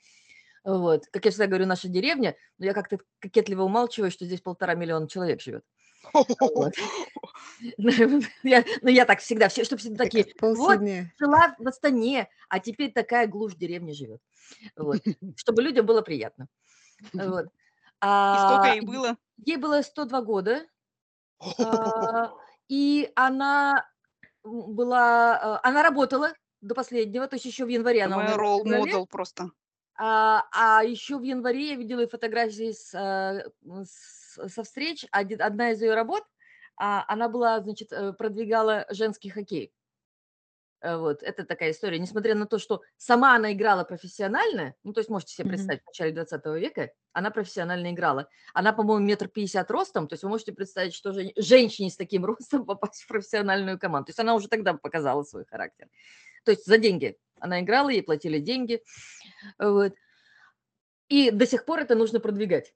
Вот. Как я всегда говорю, наша деревня, но я как-то кокетливо умалчиваю, что здесь полтора миллиона человек живет. Вот. *laughs* Ну, я, ну, я так всегда, все, чтобы всегда такие, вот, жила в Астане, а теперь такая глушь деревни живет. Вот. *laughs* Чтобы людям было приятно. Вот. И А, сколько ей е- было? ей было 102 года, *laughs* а, и она была, а, она работала до последнего, то есть еще в январе она моя умерла в ролл феврале, модел просто. а, а еще в январе я видела фотографии с, а, м, с- со встреч. Одна из ее работ, а, она была, значит, э, продвигала женский хоккей. Э, Вот, это такая история. Несмотря на то, что сама она играла профессионально, ну, то есть можете себе представить, в начале 20 века она профессионально играла. Она, по-моему, метр пятьдесят ростом, то есть вы можете представить, что же женщине с таким *laughs* ростом попасть в профессиональную команду. То есть она уже тогда показала свой характер. То есть за деньги. Она играла, ей платили деньги. Вот. И до сих пор это нужно продвигать.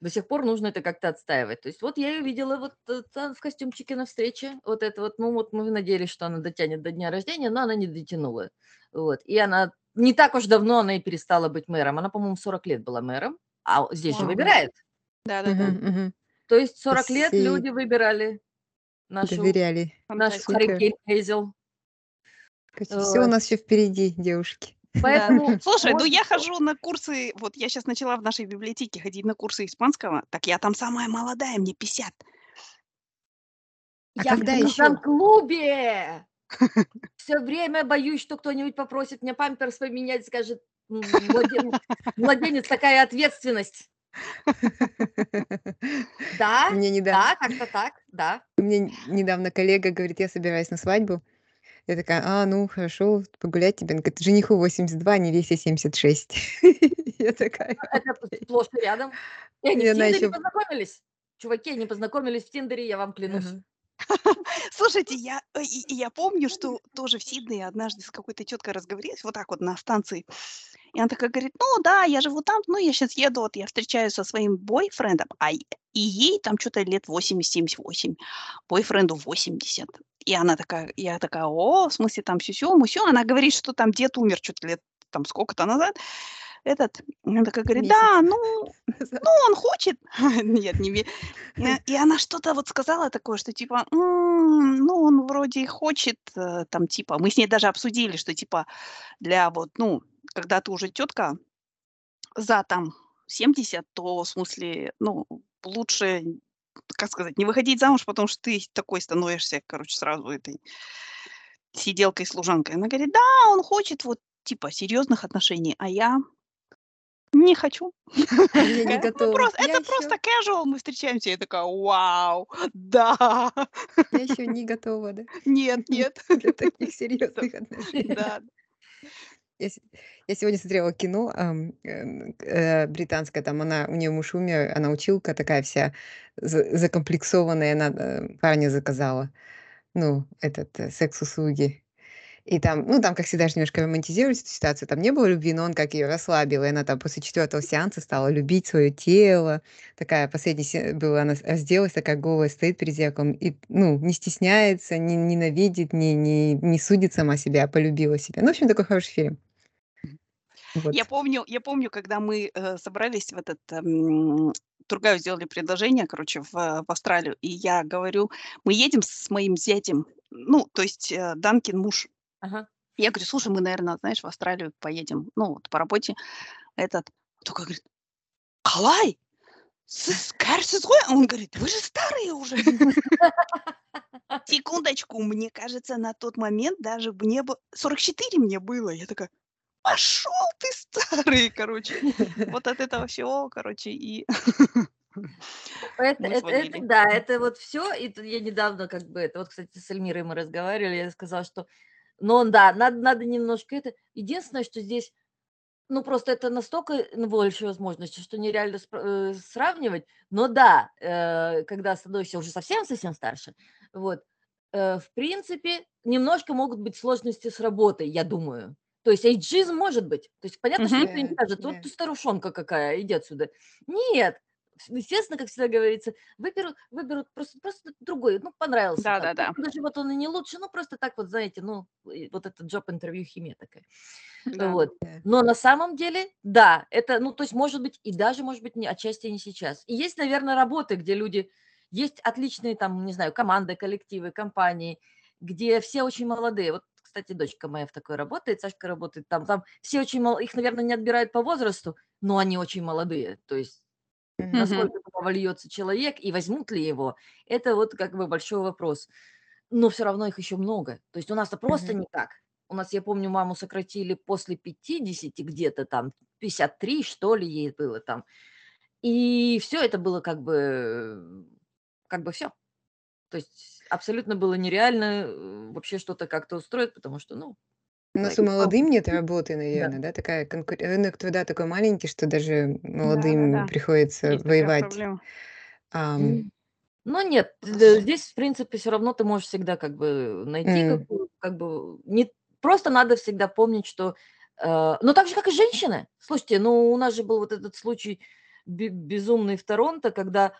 До сих пор нужно это как-то отстаивать. То есть вот я ее видела вот э, там в костюмчике на встрече. Вот это вот, ну вот мы надеялись, что она дотянет до дня рождения, но она не дотянула. Вот. И она не так уж давно она и перестала быть мэром. Она, по-моему, 40 лет была мэром, а здесь же выбирает. Да-да-да. Мгм, мгм. То есть 40 лет люди выбирали нашу, доверяли. нашу. Харри Хейзел. Все у нас еще впереди, девушки. Да. Поэтому, Слушай, ну может, я хожу на курсы, вот я сейчас начала в нашей библиотеке ходить на курсы испанского, так я там самая молодая, мне 50. А я в когда книжном еще? клубе *laughs* все время боюсь, что кто-нибудь попросит мне памперс поменять, скажет, «М, младен- младенец, такая ответственность. *laughs* Да, Мне недавно, да, как-то так, да. мне недавно коллега говорит, я собираюсь на свадьбу. Я такая, а, ну хорошо, погулять тебе. Она говорит, жениху 82, а невесте 76. *laughs* Я такая, Это окей. сплошь рядом. И они в Тиндере познакомились. Чуваки, они познакомились в Тиндере, я вам клянусь. *laughs* Слушайте, *laughs* я, э, и- и я помню, что тоже в Сиднее однажды с какой-то теткой разговорилась, вот так вот на станции. И она такая говорит, ну да, я живу там, ну я сейчас еду, вот я встречаюсь со своим бойфрендом, а и и ей там что-то лет 80-78, бойфренду 80. И она такая, я такая, о, в смысле там сюсю, мусю. Она говорит, что там дед умер что-то лет там сколько-то назад. Этот, такая говорит, да, Месяц ну, *laughs* назад. ну, он хочет. *laughs* Нет, не Э, И она что-то вот сказала такое, что типа, «М, ну, он вроде и хочет, э, там, типа, мы с ней даже обсудили, что типа для вот, ну, когда ты уже тетка за там 70, то в смысле, ну, лучше, как сказать, не выходить замуж, потому что ты такой становишься, короче, сразу этой сиделкой-служанкой. Она говорит, да, он хочет вот типа серьезных отношений, а я не хочу. *laughs* Я не Такая, «Ну, готова. просто, Я это просто еще, casual, мы встречаемся. Я такая, вау, *laughs* да, я еще не готова, да, нет, *laughs* нет. для таких серьезных отношений. да. Я, я сегодня смотрела кино э, э, британское, там она, у нее муж умер, она училка такая вся за- закомплексованная, она э, парня заказала, ну, этот, э, секс-услуги. И там, ну, там, как всегда, же немножко романтизируется эту ситуацию, там не было любви, но он как ее расслабил, и она там после четвертого сеанса стала любить свое тело, такая, последний се- была, она разделась, такая голая, стоит перед зеркалом, и, ну, не стесняется, не ненавидит, не, не, не судит сама себя, а полюбила себя. Ну, в общем, такой хороший фильм. Я Вот. помню, я помню, когда мы э, собрались в этот эм, Тургаю сделали предложение, короче, в, э, в Австралию, и я говорю, мы едем с моим зятем, ну, то есть э, Данкин муж. Ага. Я говорю, слушай, мы, наверное, знаешь, в Австралию поедем, ну, вот по работе. Этот, он такой говорит, Калай, сіз кәрсіз ғой? Он говорит, вы же старые уже. *laughs* Секундочку, мне кажется, на тот момент даже мне было... 44 мне было. Я такая, пошел ты старый, короче. Вот от этого всего, короче, и *laughs* Это, это, это, да, это вот все. И я недавно как бы, это вот, кстати, с Эльмирой мы разговаривали, я сказала, что, ну, да, надо, надо немножко это. Единственное, что здесь, ну, просто это настолько больше возможностей, что нереально спра- э, сравнивать. Но да, э, когда становишься уже совсем-совсем старше, вот, э, в принципе, немножко могут быть сложности с работой, я думаю. То есть эйджизм может быть. То есть понятно, что Мгм. никто не скажет, вот ты старушонка какая, иди отсюда. Нет, естественно, как всегда говорится, выберут, выберут просто, просто другой, ну, понравился там. Да-да-да. Ну, Даже вот он и не лучше, ну, просто так вот, знаете, ну, вот это job-интервью химия такая. Да. Вот. Да. Но на самом деле, да, это, ну, то есть, может быть, и даже, может быть, не, отчасти не сейчас. И есть, наверное, работы, где люди, есть отличные там, не знаю, команды, коллективы, компании, где все очень молодые. Вот, кстати, дочка моя в такой работает, Сашка работает там, там все очень мал, их, наверное, не отбирают по возрасту, но они очень молодые. То есть Насколько туда вольется человек и возьмут ли его, это вот как бы большой вопрос. Но все равно их еще много. То есть у нас-то просто не так. У нас, я помню, маму сократили после 50 где-то там, 53 что ли ей было там. И все это было как бы, как бы все. То есть абсолютно было нереально э, вообще что-то как-то устроить, потому что, ну, У нас like, у молодым нет работы, наверное, да, такая конкур- рынок труда такой маленький, что даже молодым Да-да-да. приходится Есть такая воевать. проблема. Ам, М. Ну нет, д- здесь, в принципе, все равно ты можешь всегда как бы найти м, какую, как бы, не, просто надо всегда помнить, что, э, ну так же, как и женщины. Слушайте, ну у нас же был вот этот случай, безумный в Торонто, когда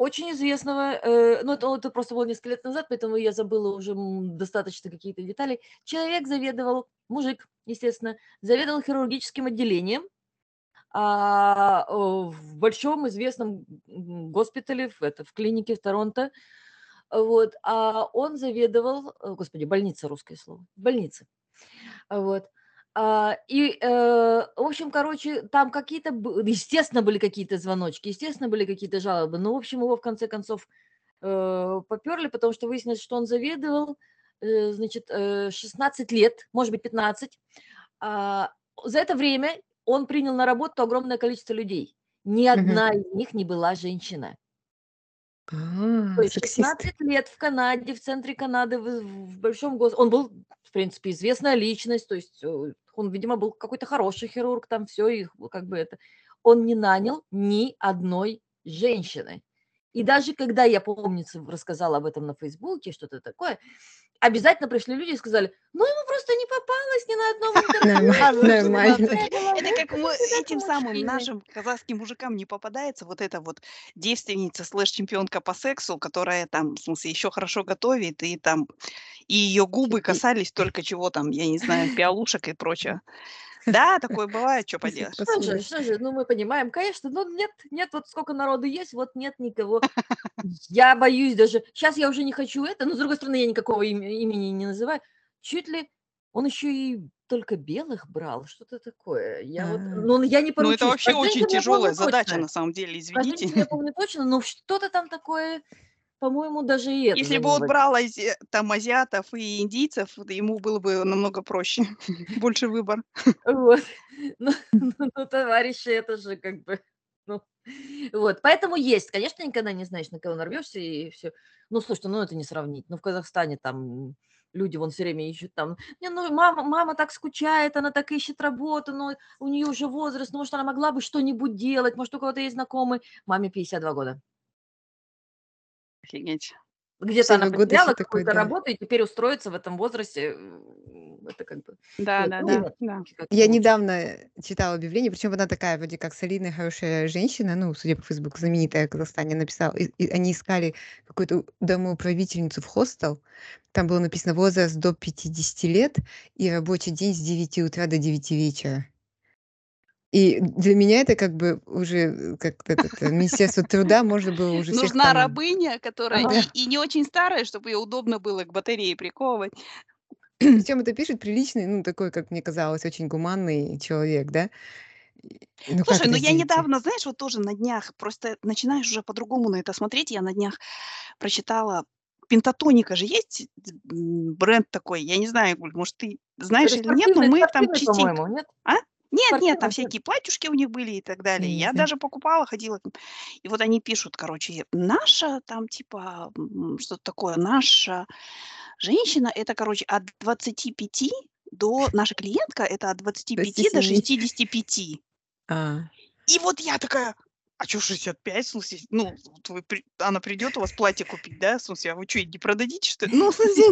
очень известного, э, ну это, это просто было несколько лет назад, поэтому я забыла уже достаточно какие-то детали. Человек заведовал, мужик, естественно, заведовал хирургическим отделением а, в большом известном госпитале, это, в клинике в Торонто. Вот, а он заведовал, господи, больница, русское слово, больница. Вот. А, и, э, в общем, короче, там какие-то, естественно, были какие-то звоночки, естественно, были какие-то жалобы, но, в общем, его в конце концов э, поперли, потому что выяснилось, что он заведовал, э, значит, 16 лет, может быть, 15. А, за это время он принял на работу огромное количество людей. Ни одна из них не была женщина. А, То есть сексист. 16 лет в Канаде, в центре Канады, в, в большом гос... Он был, в принципе, известная личность, то есть э, он, видимо, был какой-то хороший хирург, там все, и как бы это. Он не нанял ни одной женщины. И даже когда я, помнится, рассказала об этом на Фейсбуке, что-то такое, обязательно пришли люди и сказали, ну, ему просто не попалось ни на одном *laughs* интервью. Нормально. Это как мы этим самым нашим казахским мужикам не попадается вот эта вот девственница слэш-чемпионка по сексу, которая там, в смысле, еще хорошо готовит, и там, и ее губы касались только чего там, я не знаю, пиалушек и прочее. Да, такое бывает, что поделаешь. Что же, что же, ну мы понимаем, конечно, ну нет, нет, вот сколько народу есть, вот нет никого. Я боюсь даже, сейчас я уже не хочу это, но с другой стороны я никакого им- имени не называю. Чуть ли он еще и только белых брал, что-то такое. Я вот, А. ну я не Ну, поручусь. это вообще очень тяжелая задача, точно. на самом деле, извините. я помню точно, но что-то там такое, по-моему, даже и это. Если бы он брал ази- там азиатов и индийцев, ему было бы намного проще, *laughs* больше выбор. Вот. *laughs* Ну, *laughs* ну, ну, товарищи, это же как бы... Ну, вот, поэтому есть, конечно, никогда не знаешь, на кого нарвешься и все. Ну, слушай, ну это не сравнить. Ну, в Казахстане там люди вон все время ищут там, не, ну, мама, мама так скучает, она так ищет работу, но у нее уже возраст, ну, может, она могла бы что-нибудь делать, может, у кого-то есть знакомый. Маме 52 года. Офигеть. Где-то она 52 года потеряла какую-то да. работу и теперь устроиться в этом возрасте, это как бы... Да, вот, да, ну, да, да. как Я недавно читала объявление, причем она такая вроде как солидная, хорошая женщина, ну, судя по Фейсбуку, знаменитая в Казахстане, написала. И, и они искали какую-то домоуправительницу в хостел. Там было написано возраст до 50 лет и рабочий день с 9 утра до 9 вечера. И для меня это как бы уже э, как этот, э, Министерство труда можно было уже Нужна там... рабыня, которая Ага. и, и не очень старая, чтобы ее удобно было к батарее приковывать. Причем это пишет приличный, ну, такой, как мне казалось, очень гуманный человек, да? Ну, Слушай, ну я 9? недавно, знаешь, вот тоже на днях, просто начинаешь уже по-другому на это смотреть. Я на днях прочитала Пентатоника же есть бренд такой, я не знаю, Гуль, может, ты знаешь Это или нет, но мы там частенько... нет? А? Нет, нет, там всякие платьюшки у них были и так далее. Я даже покупала, ходила. И вот они пишут, короче, наша там типа что-то такое, наша женщина, это, короче, от 25 до... Наша клиентка, это от 25 до 27. 65. А, И вот я такая, а что 65? В смысле, ну, вы она придет у вас платье купить, да? В смысле, а вы что, не продадите, что ли? Ну, в смысле,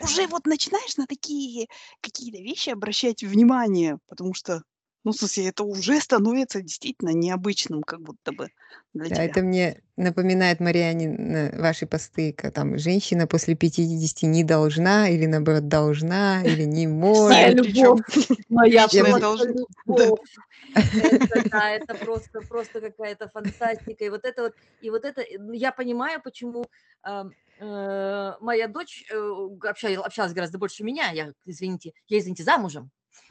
уже вот начинаешь на такие какие-то вещи обращать внимание, потому что, ну, в смысле, это уже становится действительно необычным, как будто бы для да, тебя. это мне напоминает, Мариане, ваши посты, там женщина после 50 не должна, или наоборот должна, или не Моя может. причем любовь, моя любовь. Это, да, это просто, просто какая-то фантастика. И вот это вот, и вот это, ну, я понимаю, почему э, моя дочь э, обща- общалась гораздо больше меня. Я, извините, я, извините, замужем.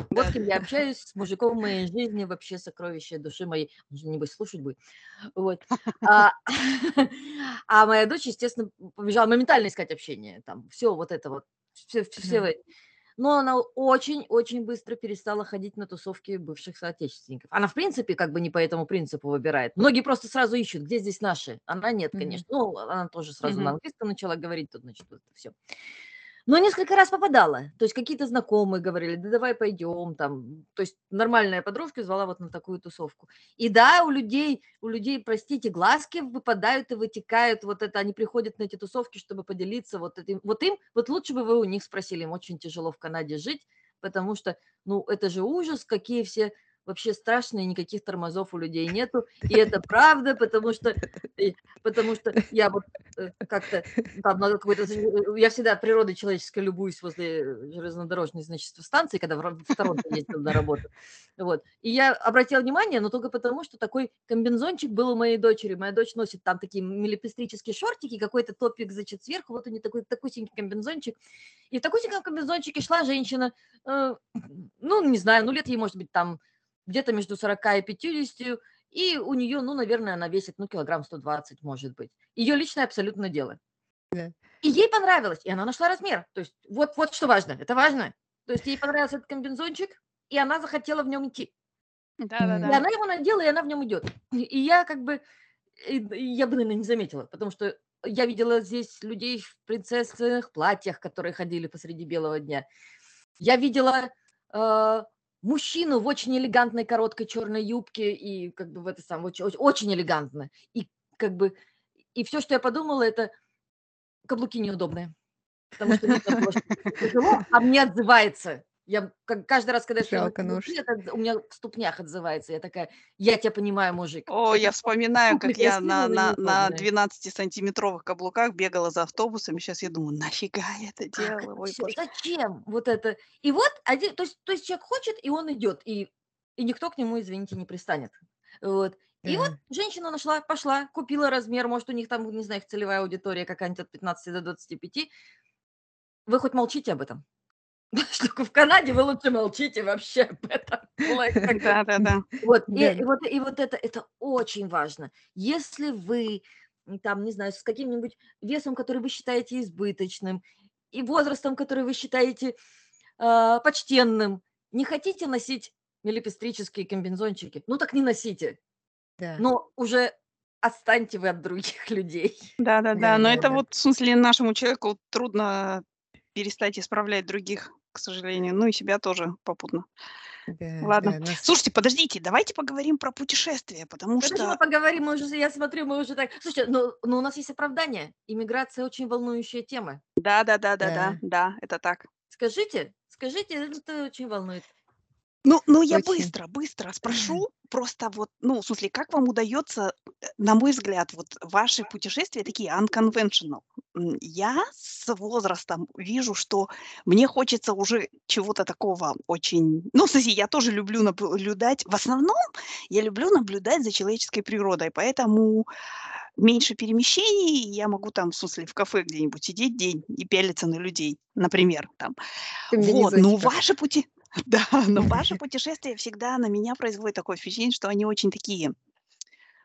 Вот с кем я общаюсь, с мужиком моей жизни, вообще сокровище души моей. Он же, небось, слушать будет. Вот. А, *laughs* а моя дочь, естественно, побежала моментально искать общение. Там все вот это вот, все, все но она очень-очень быстро перестала ходить на тусовки бывших соотечественников. Она, в принципе, как бы не по этому принципу выбирает. Многие просто сразу ищут, где здесь наши. Она нет, Мгм. конечно. Ну, она тоже сразу на Мгм. английском начала говорить, тут, значит, вот это все. Но несколько раз попадала. То есть какие-то знакомые говорили, да давай пойдем там. То есть нормальная подружка звала вот на такую тусовку. И да, у людей, у людей, простите, глазки выпадают и вытекают. Вот это, они приходят на эти тусовки, чтобы поделиться вот этим. Вот им, вот лучше бы вы у них спросили, им очень тяжело в Канаде жить, потому что, ну, это же ужас, какие все вообще страшно, и никаких тормозов у людей нету. *laughs* И это правда, потому что, потому что я вот э, как-то там на какой-то... Э, я всегда природой человеческой любуюсь возле железнодорожной, значит, станции, когда в Торонто ездил на работу. Вот. И я обратила внимание, но только потому, что такой комбинзончик был у моей дочери. Моя дочь носит там такие милипестрические шортики, какой-то топик, значит, сверху, вот у нее такой, синий комбинзончик. И в такой синем комбинзончике шла женщина, э, ну, не знаю, ну, лет ей, может быть, там где-то между 40 и 50, и у нее, ну, наверное, она весит, ну, килограмм 120, может быть. Ее личное абсолютно дело. Да. И ей понравилось, и она нашла размер. То есть вот, вот что важно, это важно. То есть ей понравился этот комбинзончик, и она захотела в нем идти. Да, да, да. И она его надела, и она в нем идет. И я как бы, я бы, наверное, не заметила, потому что я видела здесь людей в принцессных платьях, которые ходили посреди белого дня. Я видела э, мужчину в очень элегантной короткой черной юбке и как бы в это самое очень, очень элегантно. И как бы и все, что я подумала, это каблуки неудобные. Потому что мне *laughs* тяжело, а мне отзывается. Я как, каждый раз, когда я Жалко нож. это у меня в ступнях отзывается. Я такая, я тебя понимаю, мужик. О, я вспоминаю, *laughs* как я на, на, на 12-сантиметровых каблуках бегала за автобусом. Сейчас я думаю, нафига я это делала? Ой, Зачем вот это? И вот, один, то, есть, то есть человек хочет, и он идет. И, и никто к нему, извините, не пристанет. Вот. И вот женщина нашла, пошла, купила размер, может, у них там, не знаю, их целевая аудитория какая-нибудь от 15 до 25. Вы хоть молчите об этом? *laughs* Что в Канаде вы лучше молчите вообще об этом. Да, да, да. Вот, и, и, вот, и вот это, это очень важно. Если вы там, не знаю, с каким-нибудь весом, который вы считаете избыточным, и возрастом, который вы считаете э, почтенным, не хотите носить мелепестрические комбинзончики, ну так не носите. Да. Но уже отстаньте вы от других *laughs* людей. Да, да, да. Но это вот, в смысле, нашему человеку трудно перестать исправлять других, к сожалению. Ну и себя тоже попутно. Да, Ладно. Да, нас... Слушайте, подождите, давайте поговорим про путешествия, потому Подожди, что... мы поговорим, мы уже, я смотрю, мы уже так... Слушайте, но, но у нас есть оправдание. Иммиграция очень волнующая тема. Да, да, да, да, да, да, да это так. Скажите, скажите, это очень волнует. Ну, ну я Очень. быстро, быстро спрошу. Просто вот, ну, в смысле, как вам удается, э, на мой взгляд, вот ваши путешествия такие unconventional. Я с возрастом вижу, что мне хочется уже чего-то такого очень... Ну, смысле, я тоже люблю наблюдать. В основном я люблю наблюдать за человеческой природой, поэтому меньше перемещений, я могу там, в смысле, в кафе где-нибудь сидеть день и пялиться на людей, например, там. Вот, ну, ваши пути... *laughs* Да, но ваши *laughs* путешествия всегда на меня производят такое впечатление, что они очень такие,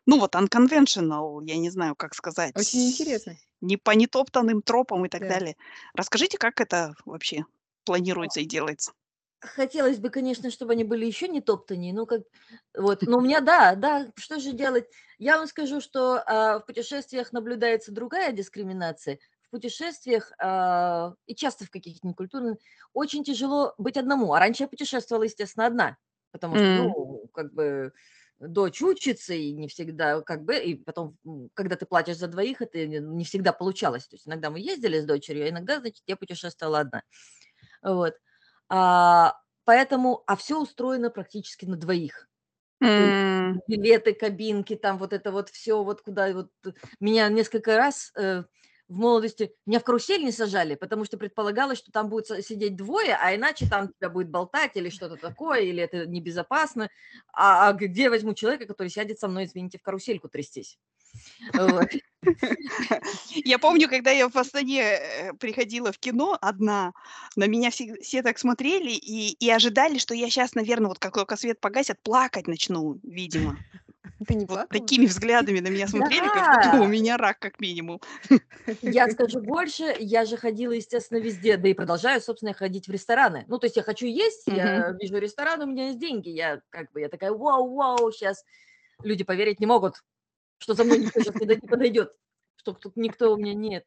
ну вот unconventional, я не знаю, как сказать. Очень интересно. Не по нетоптанным тропам и так Да. далее. Расскажите, как это вообще планируется и делается? Хотелось бы, конечно, чтобы они были еще не топтаннее, ну как, вот, но у меня, да, да, что же делать? Я вам скажу, что а, в путешествиях наблюдается другая дискриминация путешествиях э, и часто в каких-то некультурных очень тяжело быть одному. А раньше я путешествовала, естественно, одна, потому что, mm. ну, как бы дочь учится, и не всегда, как бы, и потом, когда ты платишь за двоих, это не всегда получалось. То есть иногда мы ездили с дочерью, а иногда, значит, я путешествовала одна. Вот. А, поэтому, а все устроено практически на двоих. Mm. Билеты, кабинки, там вот это вот все, вот куда вот меня несколько раз э, в молодости меня в карусель не сажали, потому что предполагалось, что там будет сидеть двое, а иначе там тебя будет болтать или что-то такое, или это небезопасно. А, а где возьму человека, который сядет со мной, извините, в карусельку трястись? *laughs* Я помню, когда я в Астане э, приходила в кино одна, на меня все, все так смотрели и, и ожидали, что я сейчас, наверное, вот как только свет погасит, плакать начну, видимо. *laughs* Ты не Вот такими взглядами на меня смотрели, как будто у меня рак как минимум. Я *laughs* скажу больше, я же ходила, естественно, везде, да и продолжаю, собственно, ходить в рестораны. Ну, то есть я хочу есть, я вижу ресторан, у меня есть деньги, я как бы, я такая, вау-вау, сейчас люди поверить не могут, что за мной никто сейчас не подойдет что тут никто у меня нет.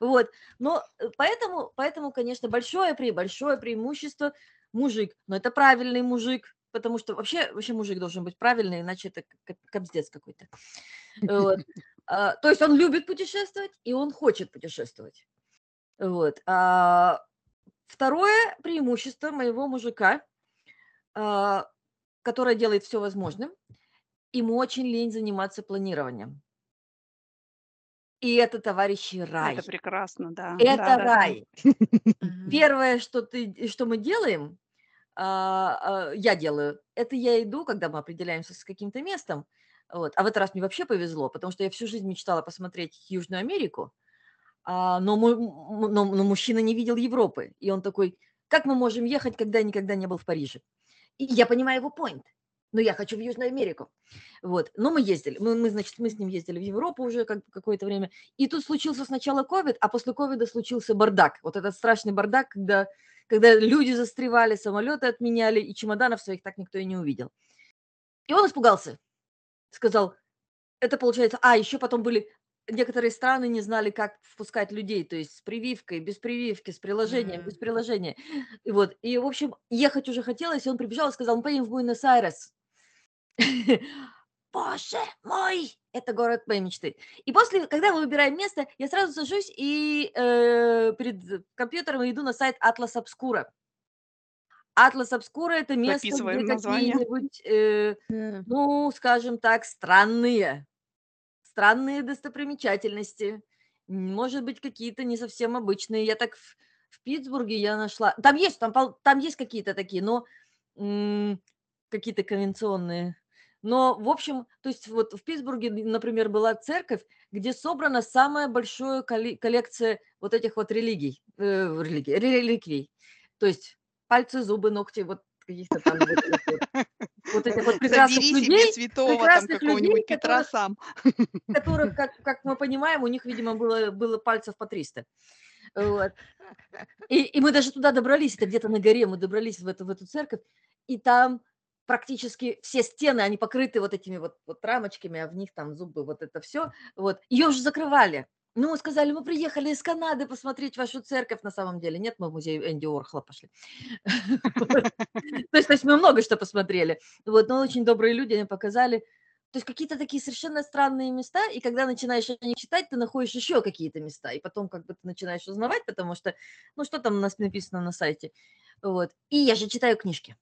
Вот. Но э, поэтому, поэтому, конечно, большое, при, большое преимущество мужик. Но это правильный мужик, потому что вообще, вообще мужик должен быть правильный, иначе это кобздец какой-то. Вот. *laughs* А, то есть он любит путешествовать, и он хочет путешествовать. Вот. А, второе преимущество моего мужика, а, которая делает все возможным. Ему очень лень заниматься планированием. И это, товарищи, рай. Это прекрасно, да. Это да, да, да. рай. Мгм. Первое, что, ты, что мы делаем, я делаю, это я иду, когда мы определяемся с каким-то местом. Вот. А в этот раз мне вообще повезло, потому что я всю жизнь мечтала посмотреть Южную Америку, а, но, но, но мужчина не видел Европы. И он такой, как мы можем ехать, когда я никогда не был в Париже? И я понимаю его point. Но я хочу в Южную Америку. Вот. Но мы ездили. Мы, мы, значит, мы с ним ездили в Европу уже как, какое-то время. И тут случился сначала ковид, а после ковида случился бардак. Вот этот страшный бардак, когда, когда люди застревали, самолеты отменяли, и чемоданов своих так никто и не увидел. И он испугался. Сказал, это получается... А, еще потом были... Некоторые страны не знали, как впускать людей, то есть с прививкой, без прививки, с приложением, без М. приложения. И вот, и, в общем, ехать уже хотелось, и он прибежал и сказал, мы поедем в Буэнос-Айрес. *laughs* Боже мой, это город моей мечты. И после, когда мы выбираем место, я сразу сажусь и э, перед компьютером иду на сайт Atlas Obscura. Atlas Obscura это место, где Записываем какие-нибудь, э, ну, скажем так, странные, странные достопримечательности. Может быть, какие-то не совсем обычные. Я так в, в Питтсбурге я нашла. Там есть, там, там есть какие-то такие, но м, какие-то конвенционные. Но, в общем, то есть вот в Питтсбурге, например, была церковь, где собрана самая большая коллекция вот этих вот религий, э, религий, реликвий. То есть пальцы, зубы, ногти, вот каких-то там вот этих вот, вот этих вот прекрасных Забери себе людей, святого там прекрасных какого-нибудь людей, Петра сам. которых, как, *laughs* как мы понимаем, у них, видимо, было, было пальцев по 300. Вот. И, и мы даже туда добрались, это где-то на горе, мы добрались в эту, в эту церковь, и там практически все стены, они покрыты вот этими вот, вот рамочками, а в них там зубы, вот это все. Вот. Ее уже закрывали. Ну, мы сказали, мы приехали из Канады посмотреть вашу церковь на самом деле. Нет, мы в музей Энди Уорхола пошли. *laughs* То есть, то есть мы много что посмотрели. Вот, но очень добрые люди они показали. То есть какие-то такие совершенно странные места, и когда начинаешь о них читать, ты находишь еще какие-то места, и потом как бы ты начинаешь узнавать, потому что, ну, что там у нас написано на сайте. Вот. И я же читаю книжки.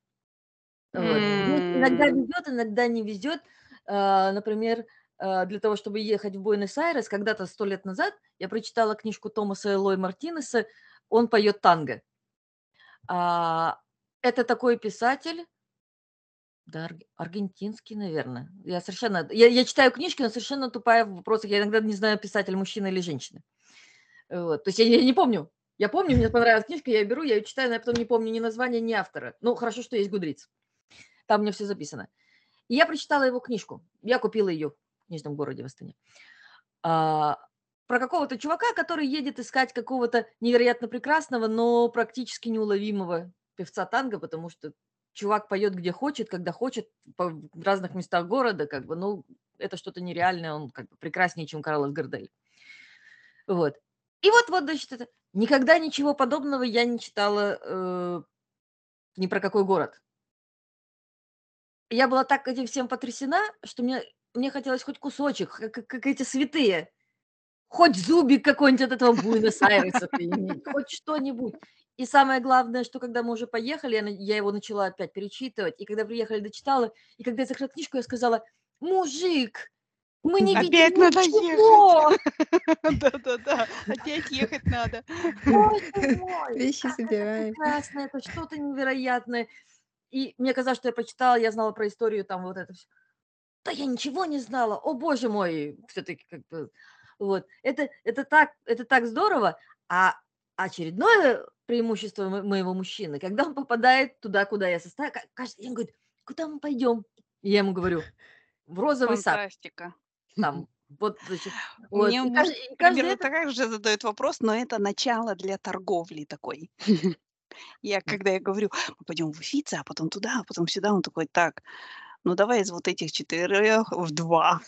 Вот. Мне Иногда везет, иногда не везет. А, Например, а, для того, чтобы ехать в Буэнос-Айрес, когда-то сто лет назад я прочитала книжку Томаса Элой Мартинеса «Он поет танго». А, Это такой писатель, да, арг- аргентинский, наверное. Я совершенно... Я, я читаю книжки, но совершенно тупая в вопросах. Я иногда не знаю, писатель мужчина или женщина. Вот. То есть я, я не помню. Я помню, мне понравилась книжка, я ее беру, я ее читаю, но я потом не помню ни названия, ни автора. Ну, хорошо, что есть Гудриц. Там у меня все записано. И я прочитала его книжку. Я купила ее в книжном городе в Астане. А, про какого-то чувака, который едет искать какого-то невероятно прекрасного, но практически неуловимого певца танго, потому что чувак поет где хочет, когда хочет, в разных местах города, как бы, ну, это что-то нереальное, он как бы прекраснее, чем Карлос Гардель. Вот. И вот, вот, значит, это... Никогда ничего подобного я не читала э, ни про какой город. Я была так этим всем потрясена, что мне, мне хотелось хоть кусочек, как, как- эти святые. Хоть зубик какой-нибудь от этого Буэнос-Айреса хоть что-нибудь. И самое главное, что когда мы уже поехали, я, его начала опять перечитывать, и когда приехали, дочитала, и когда я закрыла книжку, я сказала, мужик, мы не видим Опять надо ничего. *laughs* Да-да-да, опять ехать надо. Боже мой, *laughs* Вещи собираем. прекрасно, это что-то невероятное. И мне казалось, что я прочитала, я знала про историю, там вот это все. Да я ничего не знала, о боже мой, все-таки как бы, вот. Это, это, так, это так здорово, а очередное преимущество мо- моего мужчины, когда он попадает туда, куда я составила, каждый день говорит, куда мы пойдем? И я ему говорю, в розовый сад, Фантастика. там, вот, значит, *laughs* вот. Мне каждый, каждый примерно это- так же задает вопрос, но это начало для торговли такой. *laughs* Я, когда я говорю, мы пойдем в Уфице, а потом туда, а потом сюда, он такой, так, ну давай из вот этих четырех в два.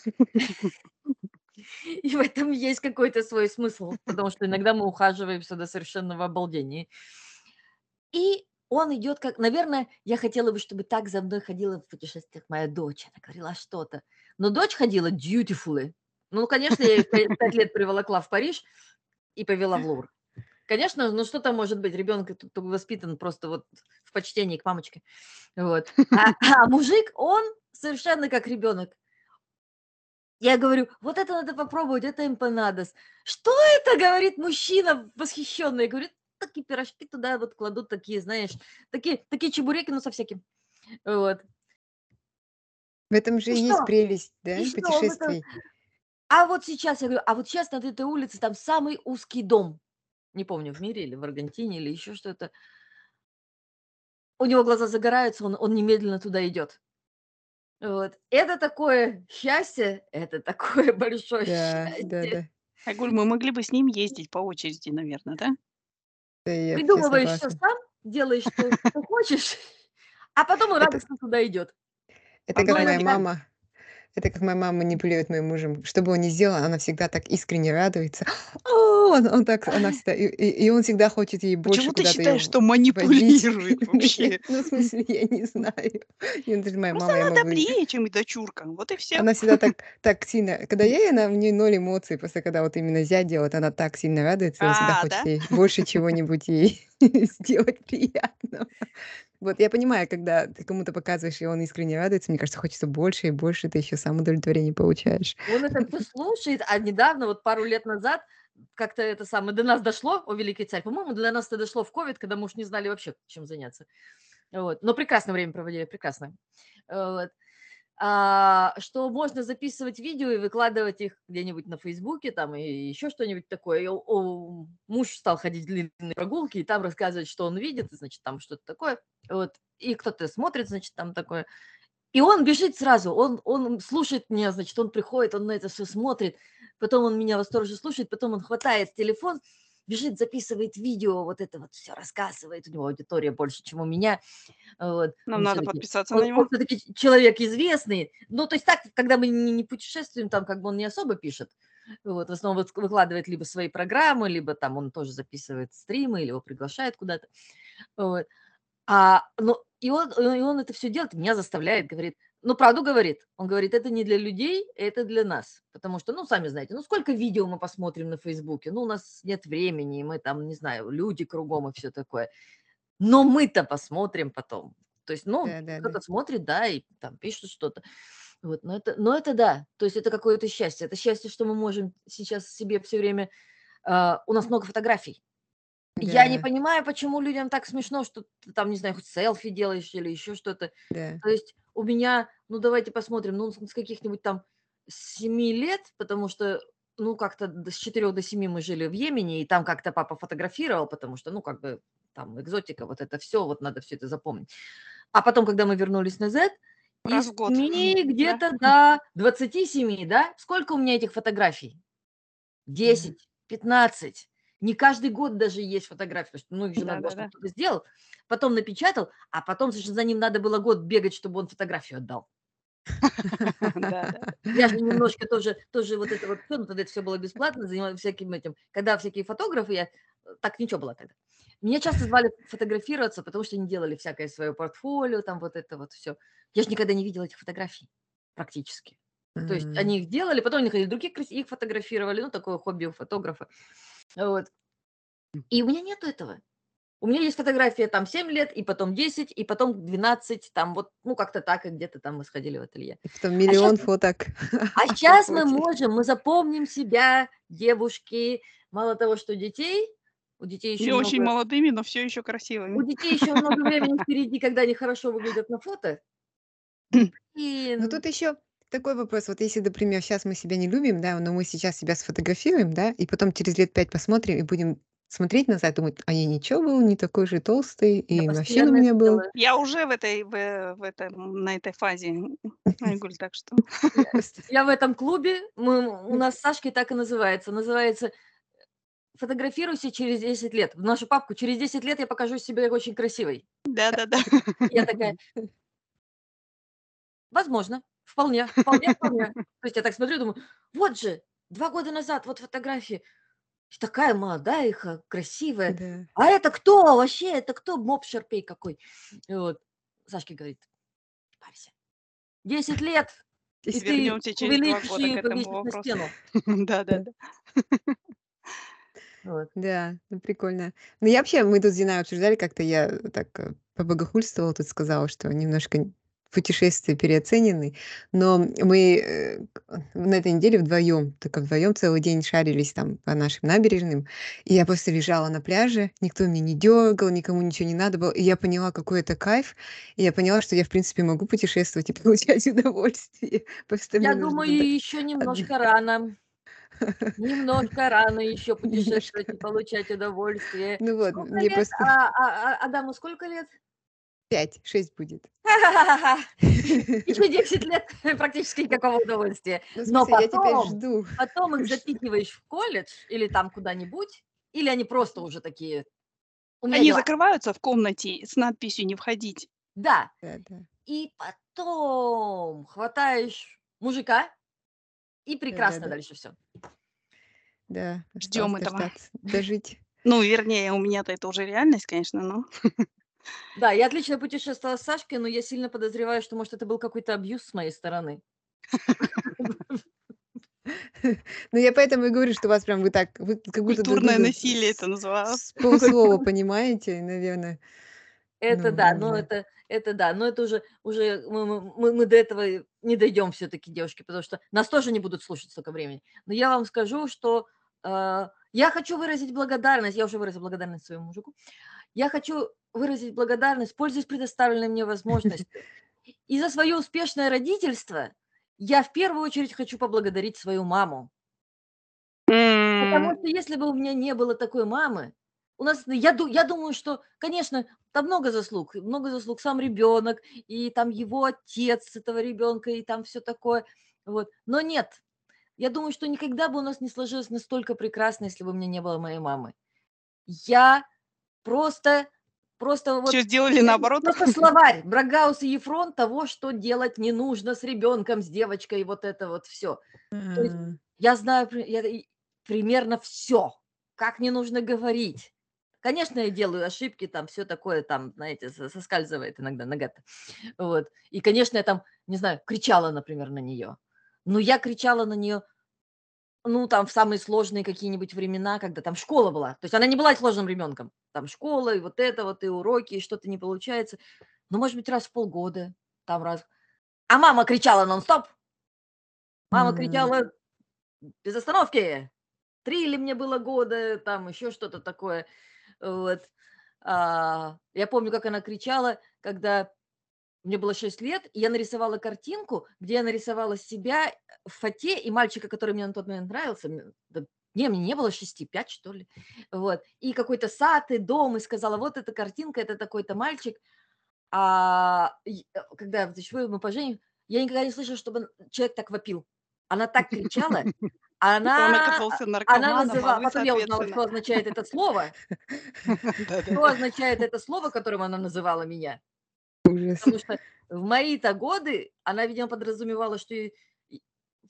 И в этом есть какой-то свой смысл, потому что иногда мы ухаживаемся до совершенного обалдения. И он идет как, наверное, я хотела бы, чтобы так за мной ходила в путешествиях моя дочь. Она говорила что-то. Но дочь ходила dutifully. Ну, конечно, я ее в пять пять лет приволокла в Париж и повела в Лувр. Конечно, ну что там может быть? Ребенок тут воспитан просто вот в почтении к мамочке. Вот. *laughs* А, а мужик, он совершенно как ребенок. Я говорю, вот это надо попробовать, это эмпанадос. Что это, говорит мужчина восхищенный. Я говорю, такие пирожки туда вот кладут, такие, знаешь, такие, такие чебуреки, ну, со всяким. Вот. В этом же И и есть что? прелесть, да, И что? Путешествий. А вот сейчас, я говорю, а вот сейчас на этой улице там самый узкий дом. Не помню, в мире или в Аргентине, или еще что-то. У него глаза загораются, он, он немедленно туда идет. Вот. Это такое счастье, это такое *laughs* большое Да, счастье. да, да. Айгуль, мы могли бы с ним ездить по очереди, наверное, да? Да, я Придумываешь все сам, делаешь, что, что хочешь, *laughs* а потом он радостно туда идет. Это как моя мама. Это как моя мама манипулирует моим мужем. Что бы он ни сделал, она всегда так искренне радуется. О, он, он так, она всегда, и, и- он всегда хочет ей больше Почему ты куда-то считаешь, её что водить. манипулирует *laughs* вообще? Ну, в смысле, я не знаю. *laughs* Даже моя Просто мама, я она могу... добрее, чем и дочурка. Вот и все. Она всегда так, *laughs* так сильно... Когда я, ей, она в ней ноль эмоций. Просто когда вот именно зять делает, она так сильно радуется, он всегда А, хочет да? ей больше чего-нибудь ей *laughs* сделать приятного. Вот я понимаю, когда ты кому-то показываешь, и он искренне радуется, мне кажется, хочется больше и больше, ты еще сам удовлетворение получаешь. Он это *laughs* все слушает, а недавно, вот пару лет назад, как-то это самое до нас дошло, о великий царь, по-моему, для нас это дошло в ковид, когда мы уж не знали вообще, чем заняться. Вот. Но прекрасное время проводили, прекрасно. Вот. А, что можно записывать видео и выкладывать их где-нибудь на Фейсбуке там и еще что-нибудь такое. И о- муж стал ходить длинные прогулки и там рассказывать, что он видит, значит, там что-то такое. Вот. И кто-то смотрит, значит, там такое. И он бежит сразу, он, он слушает меня, значит, он приходит, он на это все смотрит, потом он меня восторженно слушает, потом он хватает телефон, бежит, записывает видео, вот это вот все рассказывает, у него аудитория больше, чем у меня. Вот. Нам Он надо подписаться он, на него. все-таки человек известный. Ну, то есть так, когда мы не, не путешествуем, там как бы он не особо пишет. Вот, в основном выкладывает либо свои программы, либо там он тоже записывает стримы, или его приглашает куда-то. Вот. А, ну, и он, и он это все делает, меня заставляет, говорит, ну, правду говорит. Он говорит, это не для людей, это для нас. Потому что, ну, сами знаете, ну, сколько видео мы посмотрим на Фейсбуке? Ну, у нас нет времени, мы там, не знаю, люди кругом и все такое. Но мы-то посмотрим потом. То есть, ну, Да, да, кто-то да. смотрит, да, и там пишет что-то. Вот, но это, но это да, то есть это какое-то счастье. Это счастье, что мы можем сейчас себе все время... а, у нас много фотографий. Я не Да, понимаю, почему людям так смешно, что ты там, не знаю, хоть селфи делаешь или еще что-то. да. То есть у меня, ну давайте посмотрим, ну с каких-нибудь там 7 лет, потому что, ну как-то с 4 до 7 мы жили в Йемене, и там как-то папа фотографировал, потому что, ну как бы там экзотика, вот это все, вот надо все это запомнить. А потом, когда мы вернулись на Z, Раз из в год. 7 Да. где-то до 27, да? Сколько у меня этих фотографий? 10, 15. Не каждый год даже есть фотографии, потому что ну, их же надо было, Да-да-да. чтобы кто-то сделал, потом напечатал, а потом значит, за ним надо было год бегать, чтобы он фотографию отдал. Да, да. Я же немножко тоже, тоже вот это вот все, ну тогда это все было бесплатно, занималась всяким этим. Когда всякие фотографы, я э, так ничего было тогда. Меня часто звали фотографироваться, потому что они делали всякое свое портфолио, там вот это вот все. Я же никогда не видела этих фотографий практически. То есть они их делали, потом они находили других, крас- их фотографировали, ну такое хобби у фотографа. Вот. И у меня нету этого. У меня есть фотография там 7 лет, и потом 10, и потом 12, там вот, ну как-то так, и где-то там мы сходили в ателье. И потом А миллион *laughs* щас фоток. а сейчас мы можем, мы запомним себя, девушки, мало того, что детей, у детей еще Не очень много, молодыми, но все еще у красивыми. детей еще много времени *laughs* впереди, когда они хорошо выглядят на фото. Но Блин, тут еще такой вопрос. Вот если, например, сейчас мы себя не любим, да, но мы сейчас себя сфотографируем, да, и потом через лет пять посмотрим и будем смотреть назад, думать, а я ничего был, не такой же толстый, я и морщин у постоянно это меня был. Я уже в этой, в, в этом, на этой фазе, *laughs* Айгуль, так что... Я, я в этом клубе, мы, у нас с Сашкой так и называется, называется «Фотографируйся через 10 лет». В нашу папку «Через 10 лет я покажу себя очень красивой». Да-да-да. Я такая, *laughs* возможно, вполне, вполне, вполне. *laughs* То есть я так смотрю, думаю, вот же, два года назад, вот фотографии, такая молодая, и ха- красивая. Да. А это кто вообще? Это кто? Моб Шарпей какой? И вот Сашка говорит, «Не парься. 10 лет, и ты через два увеличишь года и к этому повесишь на вопросу. стену. *laughs* Да-да-да. Вот. Да, ну прикольно. Ну я вообще, мы тут с Диной обсуждали, как-то я так э, побогохульствовала, тут сказала, что немножко путешествия переоценены, но мы э, на этой неделе вдвоем, только вдвоем целый день шарились там по нашим набережным, и я просто лежала на пляже, никто меня не дергал, никому ничего не надо было, и я поняла, какой это кайф, и я поняла, что я, в принципе, могу путешествовать и *laughs* получать удовольствие. Я думаю, так еще немножко рано. *laughs* Немножко рано еще путешествовать и получать удовольствие. Ну вот, Сколько мне лет? просто А, а- а- Адаму сколько лет? 5-6 будет. *laughs* Еще *laughs* 10 лет *laughs* практически никакого удовольствия. Ну, Но потом, потом их запихиваешь в колледж или там куда-нибудь, или они просто уже такие, у меня Они дела. закрываются в комнате с надписью «Не входить». Да, Да, да, и потом хватаешь мужика, и да, прекрасно да. дальше все. Да, Ждем этого. дождаться, дожить. Ну, вернее, у меня-то это уже реальность, конечно, но... Да, я отлично путешествовала с Сашкой, но я сильно подозреваю, что, может, это был какой-то абьюз с моей стороны. Ну, я поэтому и говорю, что у вас прям вы так, вы как будто Культурное насилие это называлось. с полуслова понимаете, наверное. Это Ну, да, но это, это да, но это уже, уже мы, мы, мы- мы до этого не дойдем все-таки, девушки, потому что нас тоже не будут слушать столько времени. Но я вам скажу, что э, я хочу выразить благодарность, я уже выразила благодарность своему мужику, я хочу выразить благодарность, пользуясь предоставленной мне возможностью. *laughs* И за свое успешное родительство я в первую очередь хочу поблагодарить свою маму. Потому что если бы у меня не было такой мамы, у нас, ну, я, я думаю, что, конечно, там много заслуг, много заслуг сам ребенок, и там его отец этого ребенка, и там все такое, вот. Но нет, я думаю, что никогда бы у нас не сложилось настолько прекрасно, если бы у меня не было моей мамы. Я просто, просто вот Что сделали наоборот? просто словарь Брагаус и Ефрон того, что делать не нужно с ребенком, с девочкой, вот это вот все. То есть я знаю я примерно все, как не нужно говорить. Конечно, я делаю ошибки, там все такое, там, знаете, со- соскальзывает иногда нога. Вот. И, конечно, я там, не знаю, кричала, например, на нее. Но я кричала на нее, ну, там, в самые сложные какие-нибудь времена, когда там школа была. То есть она не была сложным ребенком. Там школа, и вот это вот, и уроки, и что-то не получается. Ну, может быть, раз в полгода, там раз. А мама кричала нон-стоп. Мама м, кричала без остановки. Три или мне было года, там еще что-то такое. Вот. А, я помню, как она кричала, когда мне было 6 лет, и я нарисовала картинку, где я нарисовала себя в фате и мальчика, который мне на тот момент нравился. не, мне не было 6, 5, что ли. Вот. И какой-то сад, и дом, и сказала, вот эта картинка, это такой-то мальчик. А э, когда вы- мы поженим, я никогда не слышала, чтобы человек так вопил. Она так кричала, Он она, она называла, потом я узнала, что означает это слово, *laughs* *laughs* что означает это слово, которым она называла меня. Ужас. Потому что в мои-то годы она, видимо, подразумевала, что и-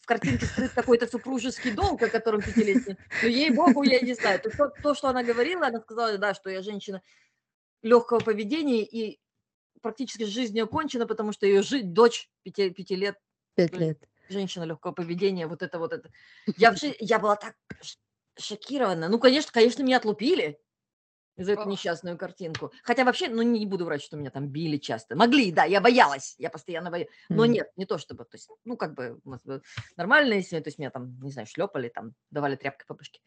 в картинке скрыт какой-то супружеский долг, о котором пятилетний. Но ей-богу, я не знаю. То, то, то, что она говорила, она сказала, да, что я женщина легкого поведения и практически жизнь ее кончена, потому что ее жить дочь пяти, пяти лет, Пять лет. женщина легкого поведения, вот это вот это. Я, вообще- я была так шокирована. Ну, конечно, конечно, меня отлупили за эту несчастную картинку. Хотя вообще, ну, не буду врать, что меня там били часто. Могли, да, я боялась, я постоянно боялась. Но нет, не то чтобы, то есть, ну, как бы нормальная семья, то есть меня там, не знаю, шлепали, там, давали тряпкой по башке.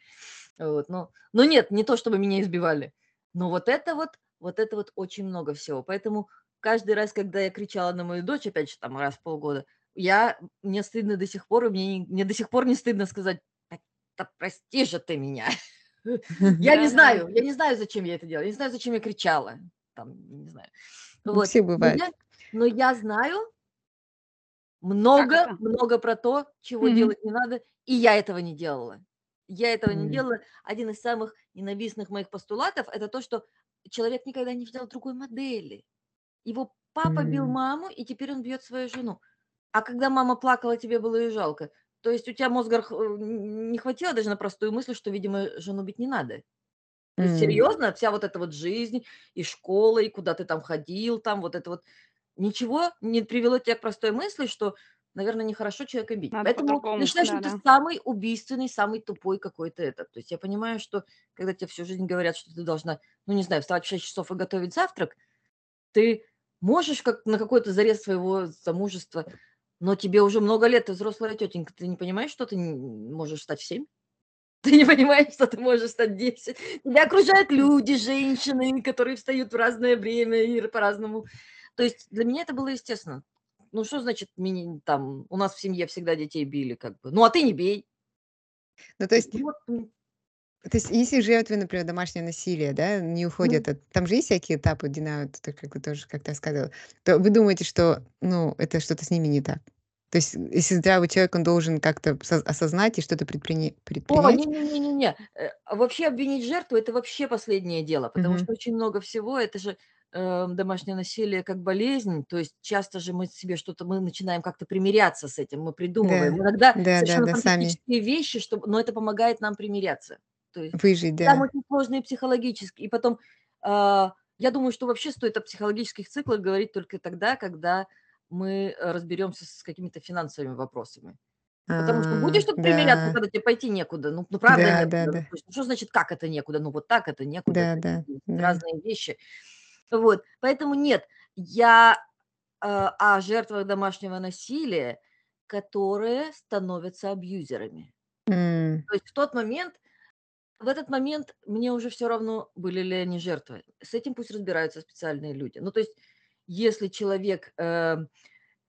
Вот, но, но нет, не то чтобы меня избивали. Но вот это вот, вот это вот очень много всего. Поэтому каждый раз, когда я кричала на мою дочь, опять же, там, раз в полгода, я, мне стыдно до сих пор, и мне, не- мне до сих пор не стыдно сказать, «Да- да прости же ты меня. *laughs* *laughs* Я не знаю, я не знаю, зачем я это делала, я не знаю, зачем я кричала, там, не знаю. У Вот. всех Но бывает. я, но я знаю много, много про то, чего Мгм. делать не надо, и я этого не делала. Я этого не М. делала. Один из самых ненавистных моих постулатов – это то, что человек никогда не видел другой модели. Его папа бил М. маму, и теперь он бьет свою жену. А когда мама плакала, тебе было ее жалко. То есть у тебя мозга э, не хватило даже на простую мысль, что, видимо, жену бить не надо. То есть М. серьезно, вся вот эта вот жизнь, и школа, и куда ты там ходил, там вот это вот, ничего не привело тебя к простой мысли, что наверное, нехорошо человека бить. Надо Поэтому я считаю, что да, да. самый убийственный, самый тупой какой-то этот. То есть я понимаю, что когда тебе всю жизнь говорят, что ты должна, ну не знаю, вставать в 6 часов и готовить завтрак, ты можешь как на какой-то зарез своего замужества, но тебе уже много лет, ты взрослая тетенька, ты не понимаешь, что ты можешь встать в 7? *laughs* Ты не понимаешь, что ты можешь стать 10. Тебя окружают люди, женщины, которые встают в разное время и по-разному. То есть для меня это было естественно. Ну, что значит, там, у нас в семье всегда детей били, как бы. Ну, а ты не бей. Ну, то есть, Вот, то есть, если жертвы, например, домашнее насилие, да, не уходят от... Там же есть всякие этапы Динамит, так как вы тоже как-то сказала. То вы думаете, что, ну, это что-то с ними не так? То есть, если здравый человек, он должен как-то со- осознать и что-то О, предпринять? не-не-не-не-не. Э, а Вообще обвинить жертву– это вообще последнее дело, потому Мгм. что очень много всего, это же э, домашнее насилие как болезнь, то есть часто же мы себе что-то, мы начинаем как-то примиряться с этим, мы придумываем. Да, Иногда да, да, совершенно да, сами фантастические вещи, чтобы, но это помогает нам примиряться. То есть выжить, там да. очень сложные психологические. И потом, а, я думаю, что вообще стоит о психологических циклах говорить только тогда, когда мы э, разберемся с какими-то финансовыми вопросами. Потому что А, будешь тут примиряться, да, когда тебе пойти некуда? Ну, ну правда да, да, некуда. Ну, да, то есть, ну, что значит, как это некуда? Ну, вот так это некуда. да, Это да, есть да. разные вещи. Вот. Поэтому нет, я э, о жертвах домашнего насилия, которые становятся абьюзерами. М, То есть в тот момент, в этот момент мне уже все равно, были ли они жертвы. С этим пусть разбираются специальные люди. Ну, то есть если человек, э,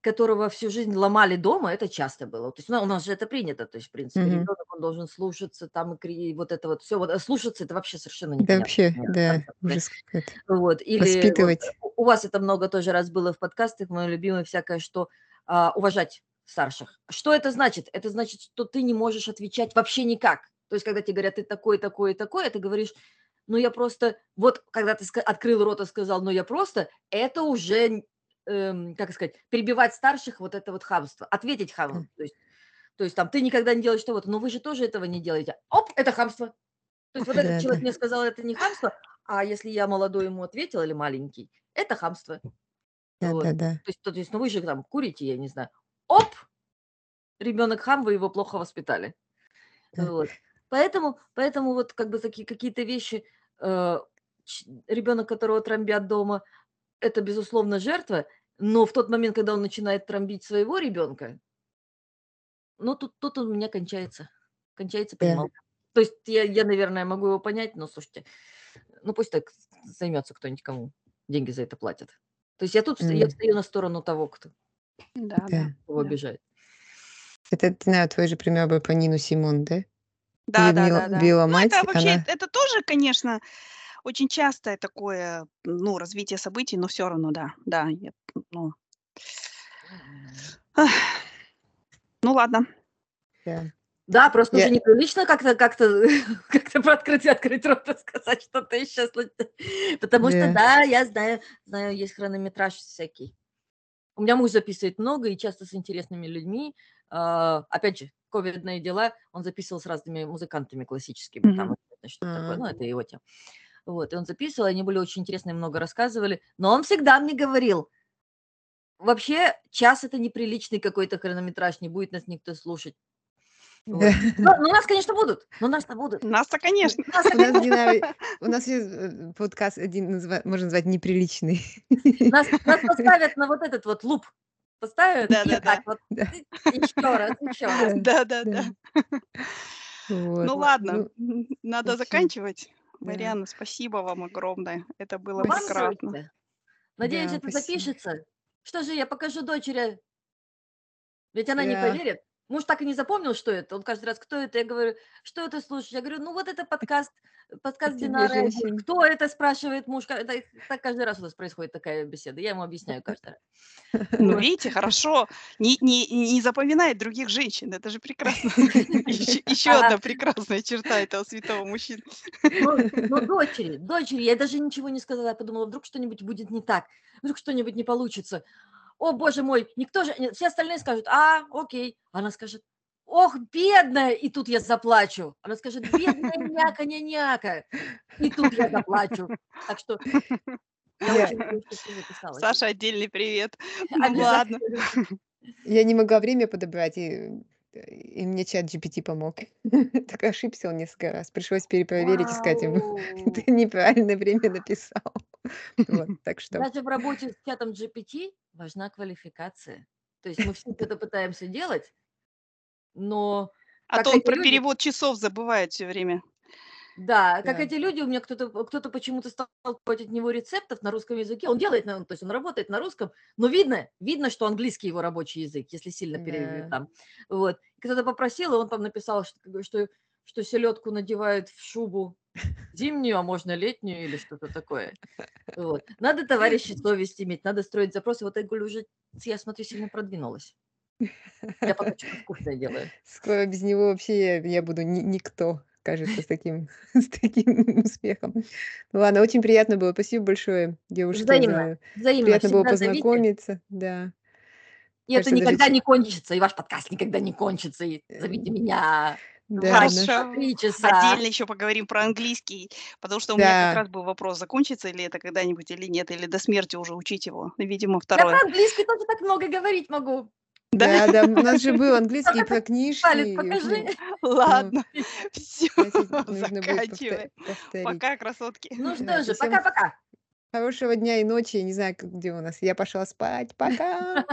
которого всю жизнь ломали дома, это часто было. То есть ну, у нас же это принято. То есть, в принципе, мгм. ребенок, он должен слушаться, там, и вот это вот все. Вот, а слушаться, это вообще совершенно Да непонятно. вообще, да, концепция. ужас какой-то. Вот. Или вот Воспитывать. у у вас это много тоже раз было в подкастах, мое любимое всякое, что а, уважать старших. Что это значит? Это значит, что ты не можешь отвечать вообще никак. То есть, когда тебе говорят, ты такой, такой такой, а ты говоришь, ну я просто, вот когда ты открыл рот и сказал, ну я просто, это уже, эм, как сказать, перебивать старших, вот это вот хамство, ответить хамом. М, То есть, то есть там, ты никогда не делаешь того-то, но вы же тоже этого не делаете. Оп, это хамство. То есть вот этот Да, человек мне сказал, это не хамство, а если я молодой ему ответил или маленький, это хамство. да, Вот. да, да. То есть, то есть, ну вы же там курите, я не знаю. Оп, ребенок хам, вы его плохо воспитали. да. Вот. Поэтому, поэтому вот как бы такие какие-то вещи, э, ребенок, которого тромбят дома, это безусловно жертва, но в тот момент, когда он начинает тромбить своего ребенка, ну тут, тут у меня кончается, кончается Да. понималка. То есть я, я, наверное, могу его понять, но слушайте, ну пусть так займется кто-нибудь, кому деньги за это платят. То есть я тут вст- я М, встаю на сторону того, кто Да, да, Да. его да. обижает. Это, не знаю, твой же пример был про Нину Симон, да? Да, да, Людмила да, да. била Ну, это вообще, она... это тоже, конечно, очень частое такое, ну, развитие событий, но все равно, да, да, я, ну, ах, ну ладно. Да. Да, просто Я- уже неприлично как-то как-то *laughs* как-то про открыть открыть рот и сказать что-то еще. *laughs* Потому что Да. да, я знаю, знаю, есть хронометраж всякий. У меня муж записывает много и часто с интересными людьми. А, Опять же, ковидные дела, он записывал с разными музыкантами классическими, там Мгм. что такое, А. ну это его тема. Вот, и он записывал, они были очень интересные, много рассказывали, но он всегда мне говорил, вообще час это неприличный какой-то хронометраж, не будет нас никто слушать. Вот. Да. Ну, ну, нас, конечно, будут. Ну, нас-то будут. Нас-то, конечно. Нас, У нас, Дина, *laughs* у нас есть э, подкаст один, назва- можно назвать неприличный. нас, нас *laughs* поставят на вот этот вот луп. Поставят и Да-да-да. так вот. Да. Еще раз, еще раз. *laughs* Да, Да, да, да. Вот. Ну ладно, Ну, надо заканчивать. да. Марианна, спасибо вам огромное. Это было прекрасно. Надеюсь, Да, это спасибо. запишется. Что же я покажу дочери? Ведь она не Да. поверит. Муж так и не запомнил, что это. Он каждый раз, кто это? Я говорю, что это слушаешь? Я говорю, ну вот это *laughs* подкаст, подкаст Динары. Кто это, спрашивает муж. Это, так каждый раз у нас происходит такая беседа. Я ему объясняю *laughs* каждый раз. Ну, видите, хорошо. Не, не, не запоминает других женщин. Это же прекрасно. *laughs* Еще, еще одна прекрасная черта этого святого мужчины. Ну, ну, дочери, дочери, я даже ничего не сказала. Я подумала, вдруг что-нибудь будет не так. Вдруг что-нибудь не получится. О, боже мой, никто же... Все остальные скажут, а, окей. Она скажет, ох, бедная, и тут я заплачу. Она скажет, бедная няка, няка. И тут я заплачу. Так что я очень надеюсь, что ты записалась. Саша, отдельный привет. *laughs* Ну ладно. Я не могла время подобрать, и, и мне чат GPT помог. *laughs* Так ошибся он несколько раз. Пришлось перепроверить и сказать ему, *laughs* ты Вау! неправильное время написал. Вот, *laughs* так что, Даже в работе с чатом GPT важна квалификация. То есть мы все это пытаемся делать, но А то он про люди, перевод часов забывает все время. да, как да. эти люди, у меня кто-то кто-то почему-то стал от него рецептов на русском языке. Он делает, на, то есть он работает на русском, но видно, видно, что английский его рабочий язык, если сильно пере, Да. там. Вот. Кто-то попросил, и он там написал, что, что, что селедку надевают в шубу зимнюю, а можно летнюю или что-то такое. *laughs* Вот. Надо, товарищи, совесть иметь, надо строить запросы. Вот я говорю, уже, я смотрю, сильно продвинулась. Я пока *laughs* что-то вкусное делаю. Скоро без него вообще я, я буду ни- никто, кажется, с таким, *laughs* с таким успехом. Ну ладно, очень приятно было. Спасибо большое, девушки, Взаимно, за... взаимно. Приятно было Всегда зовите. познакомиться. Да. И это Кажется, даже никогда те- не кончится, и ваш подкаст никогда не кончится. И Э, зовите меня Да, Хорошо. Отдельно еще поговорим про английский, потому что у меня как Да. раз был вопрос, закончится ли это когда-нибудь или нет, или до смерти уже учить его. Видимо, Я второе. про английский тоже так много говорить могу. Да, *laughs* да, у нас же был английский про книжки. Палец покажи. *laughs* Ну, Ладно, *laughs* все, повторить. Пока, красотки. Ну Да, что же, пока-пока. Хорошего дня и ночи. Не знаю, где у нас. Я пошла спать. Пока.